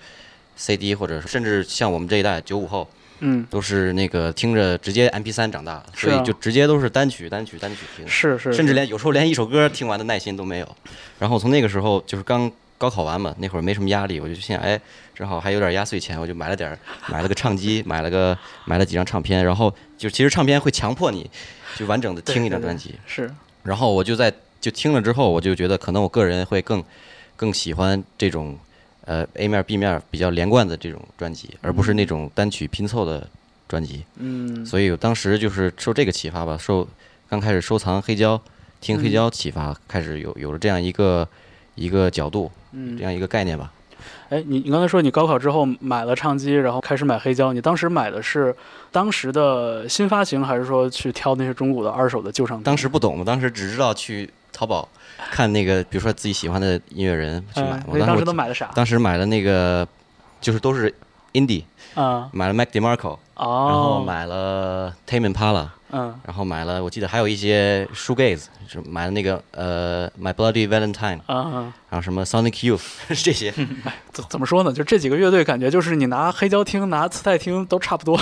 CD 或者是甚至像我们这一代九五后，嗯，都是那个听着直接 MP 3长大所以就直接都是单曲单曲单曲听，是是。甚至连有时候连一首歌听完的耐心都没有。然后从那个时候就是刚高考完嘛，那会儿没什么压力，我就心想，哎，正好还有点压岁钱，我就买了点儿，买了个唱机，买了个买了几张唱片，然后就其实唱片会强迫你就完整的听一张专辑，是，然后我就在就听了之后，我就觉得可能我个人会更更喜欢这种呃 A 面 B 面比较连贯的这种专辑，而不是那种单曲拼凑的专辑。嗯。所以我当时就是受这个启发吧，受刚开始收藏黑胶，听黑嗯。胶启发，开始有有了这样一个一个角度，嗯这样一个概念吧。哎，你你刚才说你高考之后买了唱机，然后开始买黑胶，你当时买的是当时的新发行，还是说去挑那些中古的二手的旧唱片？当时不懂嘛，当时只知道去淘宝看那个，比如说自己喜欢的音乐人去买嘛。哎那你当时都买的啥当时买了那个，就是都是 indie，啊买了 Mac DeMarco，、哦然后买了 Tame Impala，嗯然后买了我记得还有一些 shoegaze，就是买了那个呃 My Bloody Valentine，啊然后什么 Sonic Youth 这些。怎怎么说呢？就这几个乐队，感觉就是你拿黑胶听、拿磁带听都差不多。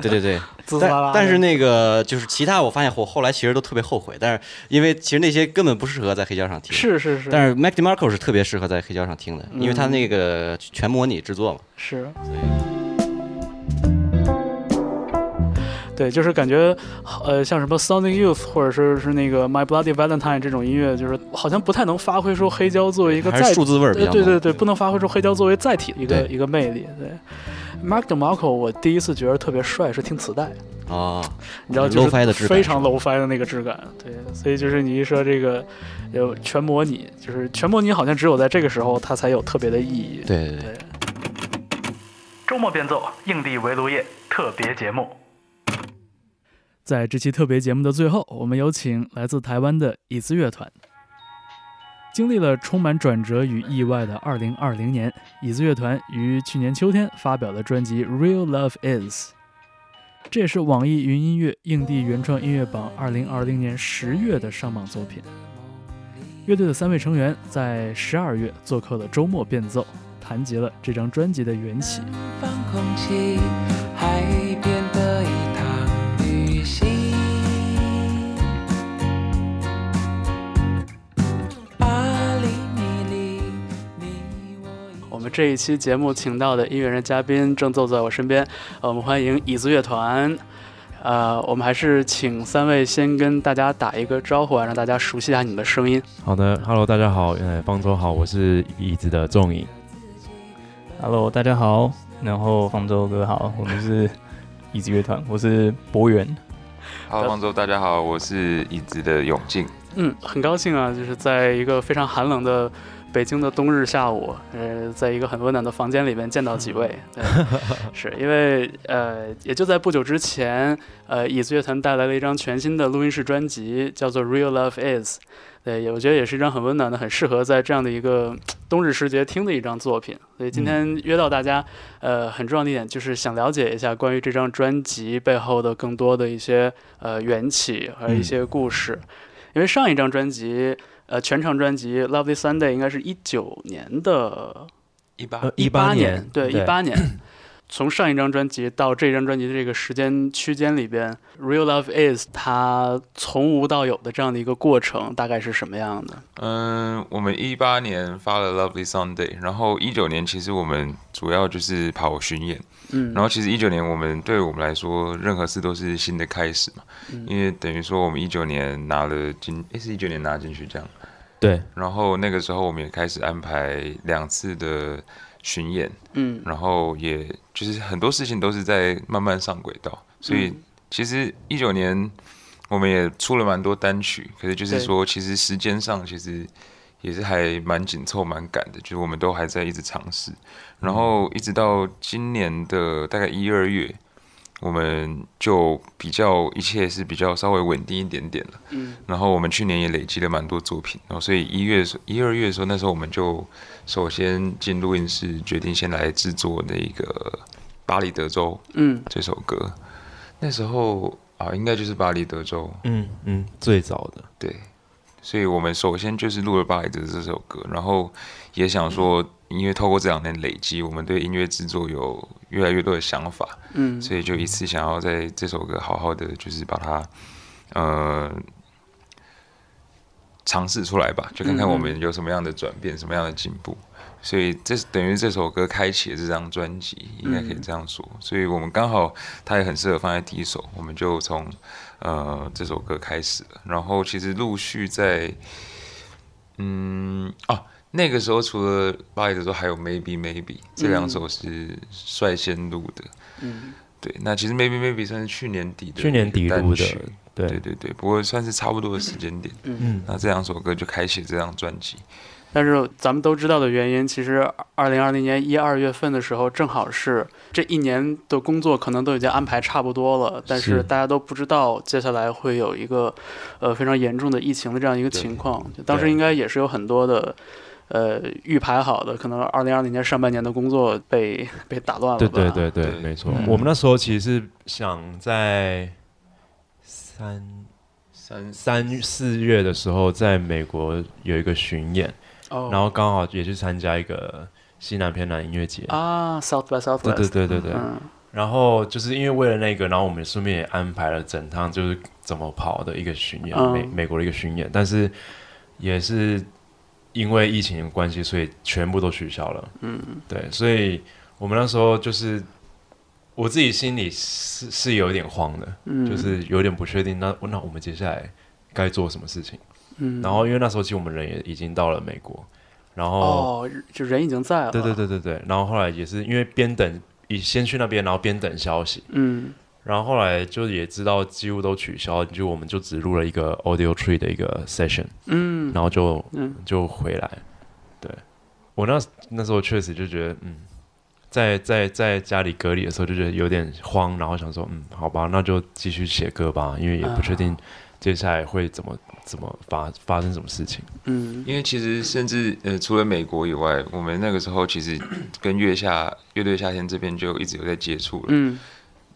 对 对对，滋滋啦啦但但是那个就是其他，我发现我后来其实都特别后悔，但是因为其实那些根本不适合在黑胶上听。是是是但是 Mac DeMarco 是特别适合在黑胶上听的，因为它嗯那个全模拟制作嘛。是。对，就是感觉，呃，像什么 Sonic Youth 或者是是那个 My Bloody Valentine 这种音乐，就是好像不太能发挥出黑胶作为一个载体，对对对对，不能发挥出黑胶作为载体的一个一个魅力。对，Mark DeMarco，我第一次觉得特别帅是听磁带，啊，你知道，就是非常 low fi 的那个质感。对，所以就是你一说这个有全模拟，就是全模拟好像只有在这个时候它才有特别的意义。对对对。周末变奏，硬地围炉夜特别节目。在这期特别节目的最后，我们有请来自台湾的椅子乐团。经历了充满转折与意外的2020年，椅子乐团于去年秋天发表了专辑《Real Love Is》，这也是网易云音乐硬地原创音乐榜2020年十月的上榜作品。乐队的三位成员在十二月做客了周末变奏，谈及了这张专辑的缘起。放空气，海边们这一期节目请到的音乐人嘉宾正坐在我身边，呃我们欢迎椅子乐团。呃，我们还是请三位先跟大家打一个招呼啊，让大家熟悉一下你们的声音。好的，Hello，大家好，呃，方舟好，我是椅子的仲影。Hello，大家好，然后方舟哥好，我们是 椅子乐团，我是博源。Hello，方舟，大家好，我是椅子的永进。嗯，很高兴啊，就是在一个非常寒冷的北京的冬日下午，呃，在一个很温暖的房间里面见到几位，对，是因为呃，也就在不久之前，呃，椅子乐团带来了一张全新的录音室专辑，叫做《Real Love Is》。对，也我觉得也是一张很温暖的、很适合在这样的一个冬日时节听的一张作品。所以今天约到大家，呃，很重要的一点就是想了解一下关于这张专辑背后的更多的一些呃缘起和一些故事。因为上一张专辑，呃，全长专辑《Lovely Sunday》应该是一九年的，一八呃一八年，对一八年。从上一张专辑到这张专辑的这个时间区间里边，《Real Love Is》它从无到有的这样的一个过程，大概是什么样的？嗯，我们一八年发了《Lovely Sunday》，然后一九年其实我们主要就是跑巡演，嗯。然后其实一九年我们对我们来说，任何事都是新的开始嘛，嗯。因为等于说我们一九年拿了金，诶，是一九年拿金曲奖，对，然后那个时候我们也开始安排两次的巡演，嗯。然后也就是很多事情都是在慢慢上轨道，所以嗯其实一九年我们也出了蛮多单曲，可是就是说其实时间上其实也是还蛮紧凑、蛮赶的，就是我们都还在一直尝试，然后一直到今年的大概一二月，我们就比较一切是比较稍微稳定一点点了。嗯。然后我们去年也累积了蛮多作品，然后所以一月一二月的时候，那时候我们就首先进录音室，决定先来制作那个《巴黎德州》嗯这首歌。那时候啊，应该就是《巴黎德州》。嗯嗯，最早的对，所以我们首先就是录了《巴黎德州》这首歌，然后也想说，因为透过这两年累积，我们对音乐制作有越来越多的想法，嗯所以就一次想要在这首歌好好的就是把它，呃，尝试出来吧，就看看嗯我们有什么样的转变，什么样的进步。所以这等于这首歌开启了这张专辑，应该可以这样说。所以我们刚好它也很适合放在第一首，我们就从呃这首歌开始了。然后其实陆续在嗯哦那个时候除了巴黎的时候，还有 Maybe Maybe 这两首是率先录的。嗯对，那其实 Maybe Maybe 算是去年底的去年底录的曲对对对对，不过算是差不多的时间点。嗯那这两首歌就开启这张专辑。但是咱们都知道的原因，其实二零二零年一二月份的时候，正好是这一年的工作可能都已经安排差不多了，但是是大家都不知道接下来会有一个呃非常严重的疫情的这样一个情况。就当时应该也是有很多的呃预排好的，可能二零二零年上半年的工作被被打乱了对？对对对，没错。嗯我们那时候其实是想在三三三四月的时候，在美国有一个巡演，哦然后刚好也去参加一个西南偏南音乐节。啊，South by Southwest，对对对对对。嗯然后就是因为为了那个，然后我们顺便也安排了整趟就是怎么跑的一个巡演，嗯美美国的一个巡演，但是也是因为疫情的关系，所以全部都取消了。嗯，对，所以我们那时候就是我自己心里是是有点慌的，嗯就是有点不确定。那那我们接下来该做什么事情？嗯然后因为那时候其实我们人也已经到了美国，然后哦，就人已经在了。对对对对对，然后后来也是因为边等，以先去那边，然后边等消息，嗯然后后来就也知道几乎都取消，就我们就只录了一个 audio tree 的一个 session，嗯。然后就嗯。就回来，对。我那那时候确实就觉得，嗯，在在在家里隔离的时候就觉得有点慌，然后想说，嗯，好吧，那就继续写歌吧，因为也不确定接下来会怎么怎么发发生什么事情。嗯。因为其实甚至呃，除了美国以外，我们那个时候其实跟月下乐队夏天这边就一直有在接触了。嗯，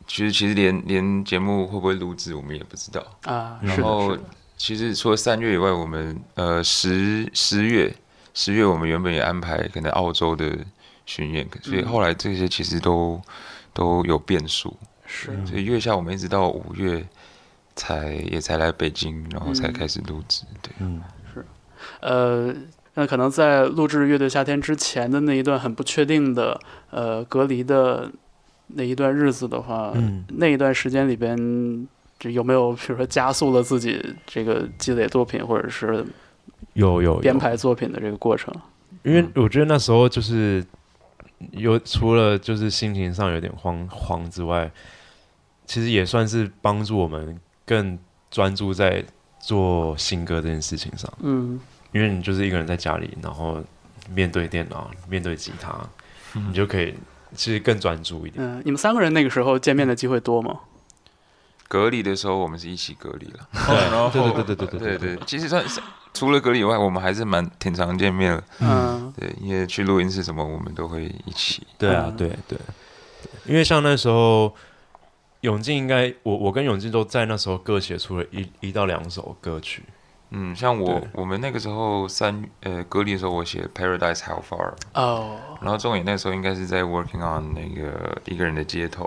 其实其实连连节目会不会录制，我们也不知道。啊然后其实除了三月以外，我们呃十十月十月我们原本也安排可能澳洲的巡演，所以嗯后来这些其实都都有变数。是。所以月下我们一直到五月才也才来北京，然后才嗯开始录制。对，嗯，是，呃，那可能在录制《乐队夏天》之前的那一段很不确定的呃隔离的那一段日子的话，嗯那一段时间里边，这有没有比如说加速了自己这个积累作品或者是有有有编排作品的这个过程？因为我觉得那时候就是有除了就是心情上有点慌慌之外，其实也算是帮助我们更专注在做新歌这件事情上。嗯，因为你就是一个人在家里，然后面对电脑，面对吉他，你就可以其实更专注一点。嗯，你们三个人那个时候见面的机会多吗？隔离的时候我们是一起隔离了。对 然后对对对对对对对对对，其实算是除了隔离以外，我们还是蛮挺常见面的。嗯，对，因为去录音室什么，我们都会一起。对啊，对对，因为像那时候，永进应该我我跟永进都在那时候各写出了一一到两首歌曲。嗯，像我我们那个时候三呃隔离的时候，我写 Paradise How Far，哦，然后钟野那时候应该是在 working on 那个一个人的街头，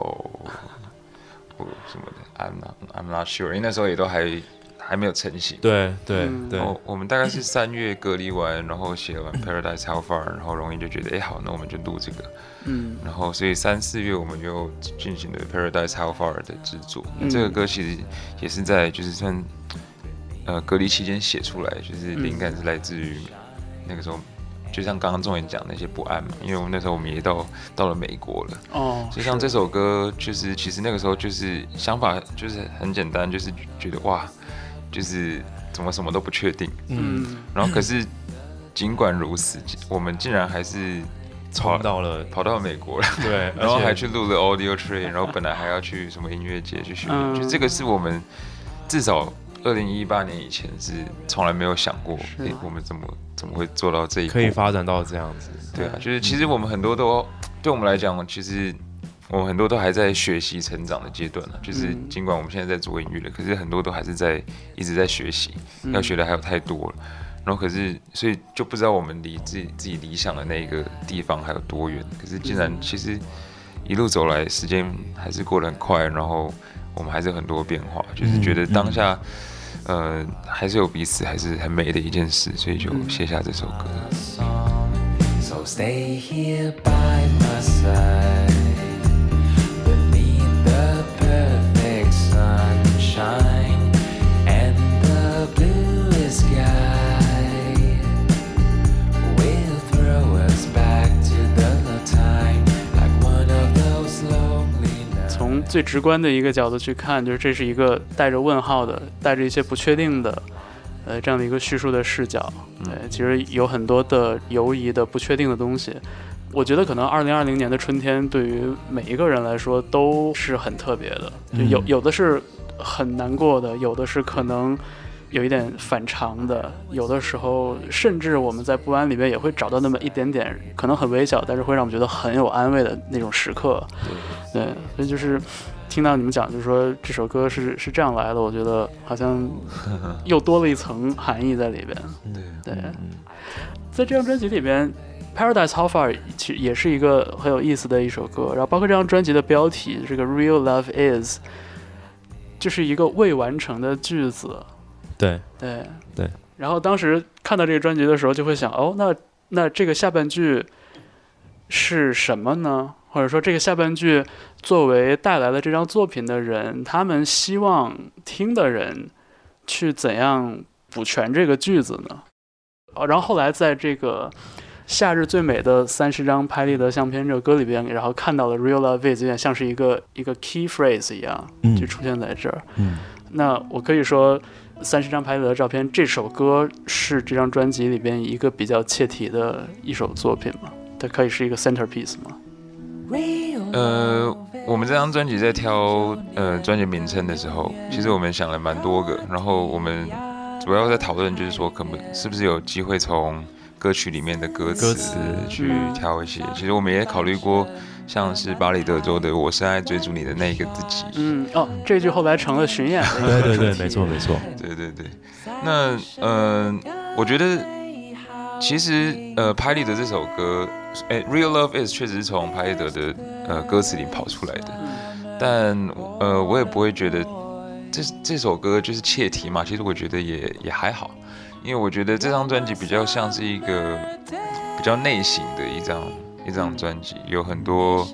或什么的，I'm not I'm not sure，因为那时候也都还还没有成型。对对嗯。对。然后我们大概是三月隔离完，然后写完 Paradise How Far，然后容易就觉得，哎，好，那我们就录这个。嗯。然后所以三四月我们就进行了 Paradise How Far 的制作。那嗯这个歌其实也是在就是算呃隔离期间写出来，就是嗯。灵感是来自于那个时候，就像刚刚仲言讲那些不安嘛，因为我们那时候我们也到到了美国了。哦，是所以像这首歌，就是其实那个时候就是想法就是很简单，就是觉得哇，就是怎么什么都不确定，嗯。然后可是尽管如此，我们竟然还是跑到了跑到美国了，对 然后而且还去录了 Audio Train，然后本来还要去什么音乐节去学习，嗯。就这个是我们至少二零一八年以前是从来没有想过，诶我们怎么怎么会做到这一步？可以发展到这样子。对啊，就是其实我们很多都对我们来讲，其实我们很多都还在学习成长的阶段呢。就是嗯尽管我们现在在做音乐了，可是很多都还是在一直在学习，嗯要学的还有太多了。然后可是，所以就不知道我们离自己自己理想的那一个地方还有多远。可是竟然其实一路走来，时间还是过得很快，然后我们还是很多变化，就是觉得当下，呃，还是有彼此，还是很美的一件事，所以就写下这首歌。Sunshine. 最直观的一个角度去看，就是这是一个带着问号的、带着一些不确定的，呃，这样的一个叙述的视角。对，其实有很多的犹疑的、不确定的东西。我觉得可能二零二零年的春天对于每一个人来说都是很特别的，就有嗯有的是很难过的，有的是可能有一点反常的，有的时候甚至我们在不安里面也会找到那么一点点，可能很微小，但是会让我们觉得很有安慰的那种时刻。对，所以就是听到你们讲，就是说这首歌是是这样来的，我觉得好像又多了一层含义在里边。对，在这张专辑里边。Paradise How Far 其实也是一个很有意思的一首歌，然后包括这张专辑的标题，这个 Real Love Is，就是一个未完成的句子。对对对，然后当时看到这个专辑的时候，就会想，哦，那那这个下半句是什么呢？或者说，这个下半句作为带来了这张作品的人，他们希望听的人去怎样补全这个句子呢？哦，然后后来在这个《夏日最美的三十张拍立得相片》这个歌里边，然后看到了 “real love is”，有点像是一个一个 key phrase 一样，嗯就出现在这儿。嗯那我可以说，《三十张拍立得照片》这首歌是这张专辑里边一个比较切题的一首作品吗？它可以是一个 centerpiece 吗？呃，我们这张专辑在挑呃专辑名称的时候，其实我们想了蛮多个，然后我们主要在讨论就是说，可不是不是有机会从歌曲里面的歌词歌词去挑一些。其实我们也考虑过，像是巴里德州的“我深爱追逐你的那个自己”，嗯，哦，这句后来成了巡演的对对对，没错没错。对对对，那呃，我觉得其实呃，拍立得这首歌，哎，《Real Love Is》确实是从拍立得的呃歌词里跑出来的，但呃，我也不会觉得这这首歌就是切题嘛。其实我觉得也也还好，因为我觉得这张专辑比较像是一个比较内省的一张一张专辑，有很多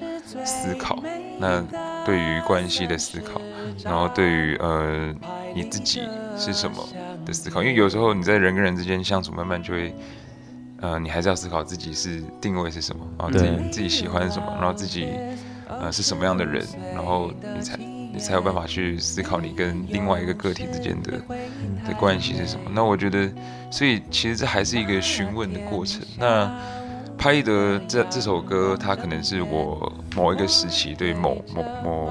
思考。那对于关系的思考，然后对于呃你自己是什么的思考，因为有时候你在人跟人之间相处，慢慢就会，呃，你还是要思考自己是定位是什么，然后自己自己喜欢什么，然后自己呃是什么样的人，然后你才你才有办法去思考你跟另外一个个体之间的的关系是什么。那我觉得，所以其实这还是一个询问的过程。那拍立得这这首歌，它可能是我某一个时期对某某某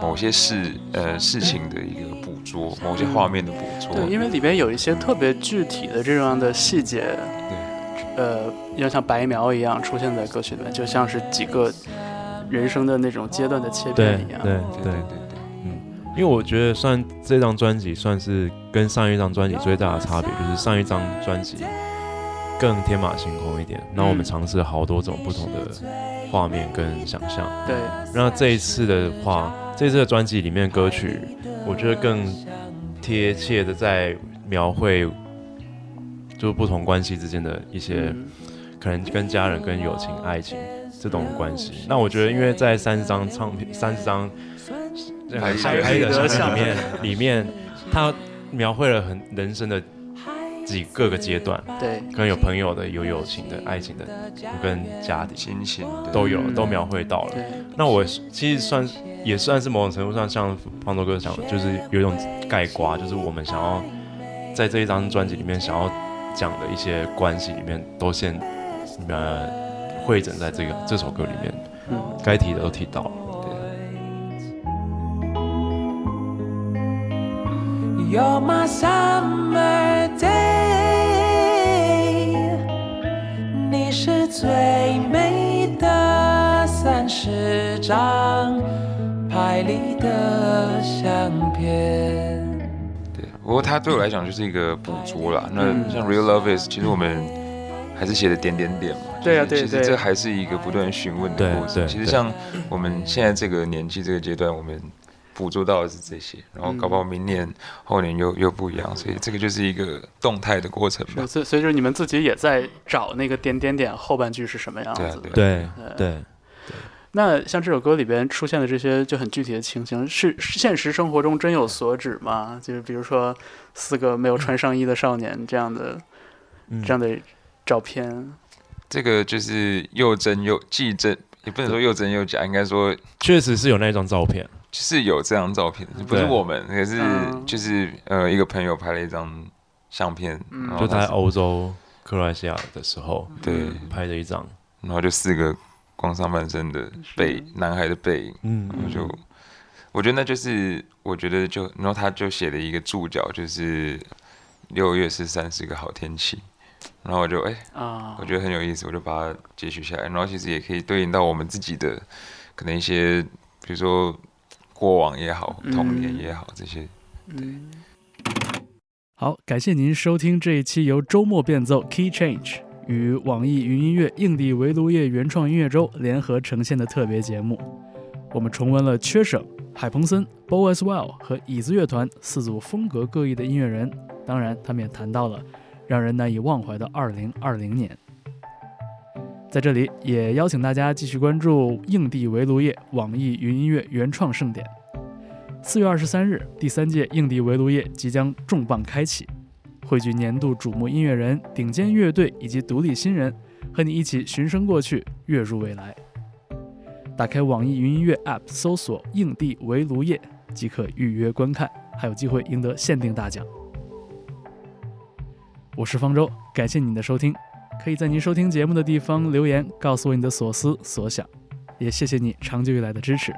某些事呃事情的一个捕捉，某些画面的捕捉。对，因为里边有一些特别具体的这样的细节，对呃，要像白描一样出现在歌曲里面，就像是几个人生的那种阶段的切片一样。对对对对嗯，因为我觉得算这张专辑算是跟上一张专辑最大的差别，就是上一张专辑更天马行空一点，那我们嗯。尝试了好多种不同的画面跟想象。对。那这一次的话，这次的专辑里面歌曲，我觉得更贴切的在描绘，就是不同关系之间的一些，嗯。可能跟家人、跟友情、爱情这种关系。那我觉得，因为在三十张唱片、三十张这个拍拍的的相片。里面，里面他描绘了很人生的几各个阶段，对。可能有朋友的，有友情的、爱情的，跟家庭、亲情的都有，嗯。都描绘到了。那我其实算也算是某种程度上，像方舟哥讲的，就是有一种盖瓜，就是我们想要在这一张专辑里面想要讲的一些关系里面，都先呃汇整在这个这首歌里面，嗯。该提的都提到了。You're my summer day，你是最美的三十张拍里的相片。对不过它对我来讲就是一个捕捉啦。那嗯像 Real Love Is，其实我们还是写的点点点嘛。对啊就是对对其实这还是一个不断询问的过程。对对其实像我们现在这个年纪、这个阶段，我们捕捉到的是这些，然后搞不好明年、后年又又不一样，所以这个就是一个动态的过程吧，。所以所以就是你们自己也在找那个点点点后半句是什么样子的。对对，那像这首歌里边出现的这些就很具体的情形，是是现实生活中真有所指吗？就是比如说四个没有穿上衣的少年这样的、嗯这样的照片。这个就是又真又既真，也不能说又真又假，应该说确实是有那张照片，是有这张照片，不是我们，也是嗯。就是呃一个朋友拍了一张相片，嗯。然后就他在欧洲克罗埃西亚的时候，对。拍的一张，然后就四个光上半身的背男孩的背影，嗯。然后就我觉得那就是我觉得就然后他就写了一个注脚，就是六月是三十个好天气，然后我就哎、啊我觉得很有意思，我就把它截取下来，然后其实也可以对应到我们自己的可能一些比如说过往也好，童年也好这些。对，好，感谢您收听这一期由周末变奏 Key Change 与网易云音乐硬地围炉夜原创音乐周联合呈现的特别节目。我们重温了缺省、海鹏森、Bo as Well 和椅子乐团四组风格各异的音乐人，当然，他们也谈到了让人难以忘怀的2020年。在这里，也邀请大家继续关注硬地围炉夜网易云音乐原创盛典。四月二十三日，第三届硬地围炉夜即将重磅开启，汇聚年度瞩目音乐人、顶尖乐队以及独立新人，和你一起寻声过去，跃入未来。打开网易云音乐 App，搜索“硬地围炉夜”即可预约观看，还有机会赢得限定大奖。我是方舟，感谢您的收听。可以在您收听节目的地方留言，告诉我你的所思所想，也谢谢你长久以来的支持。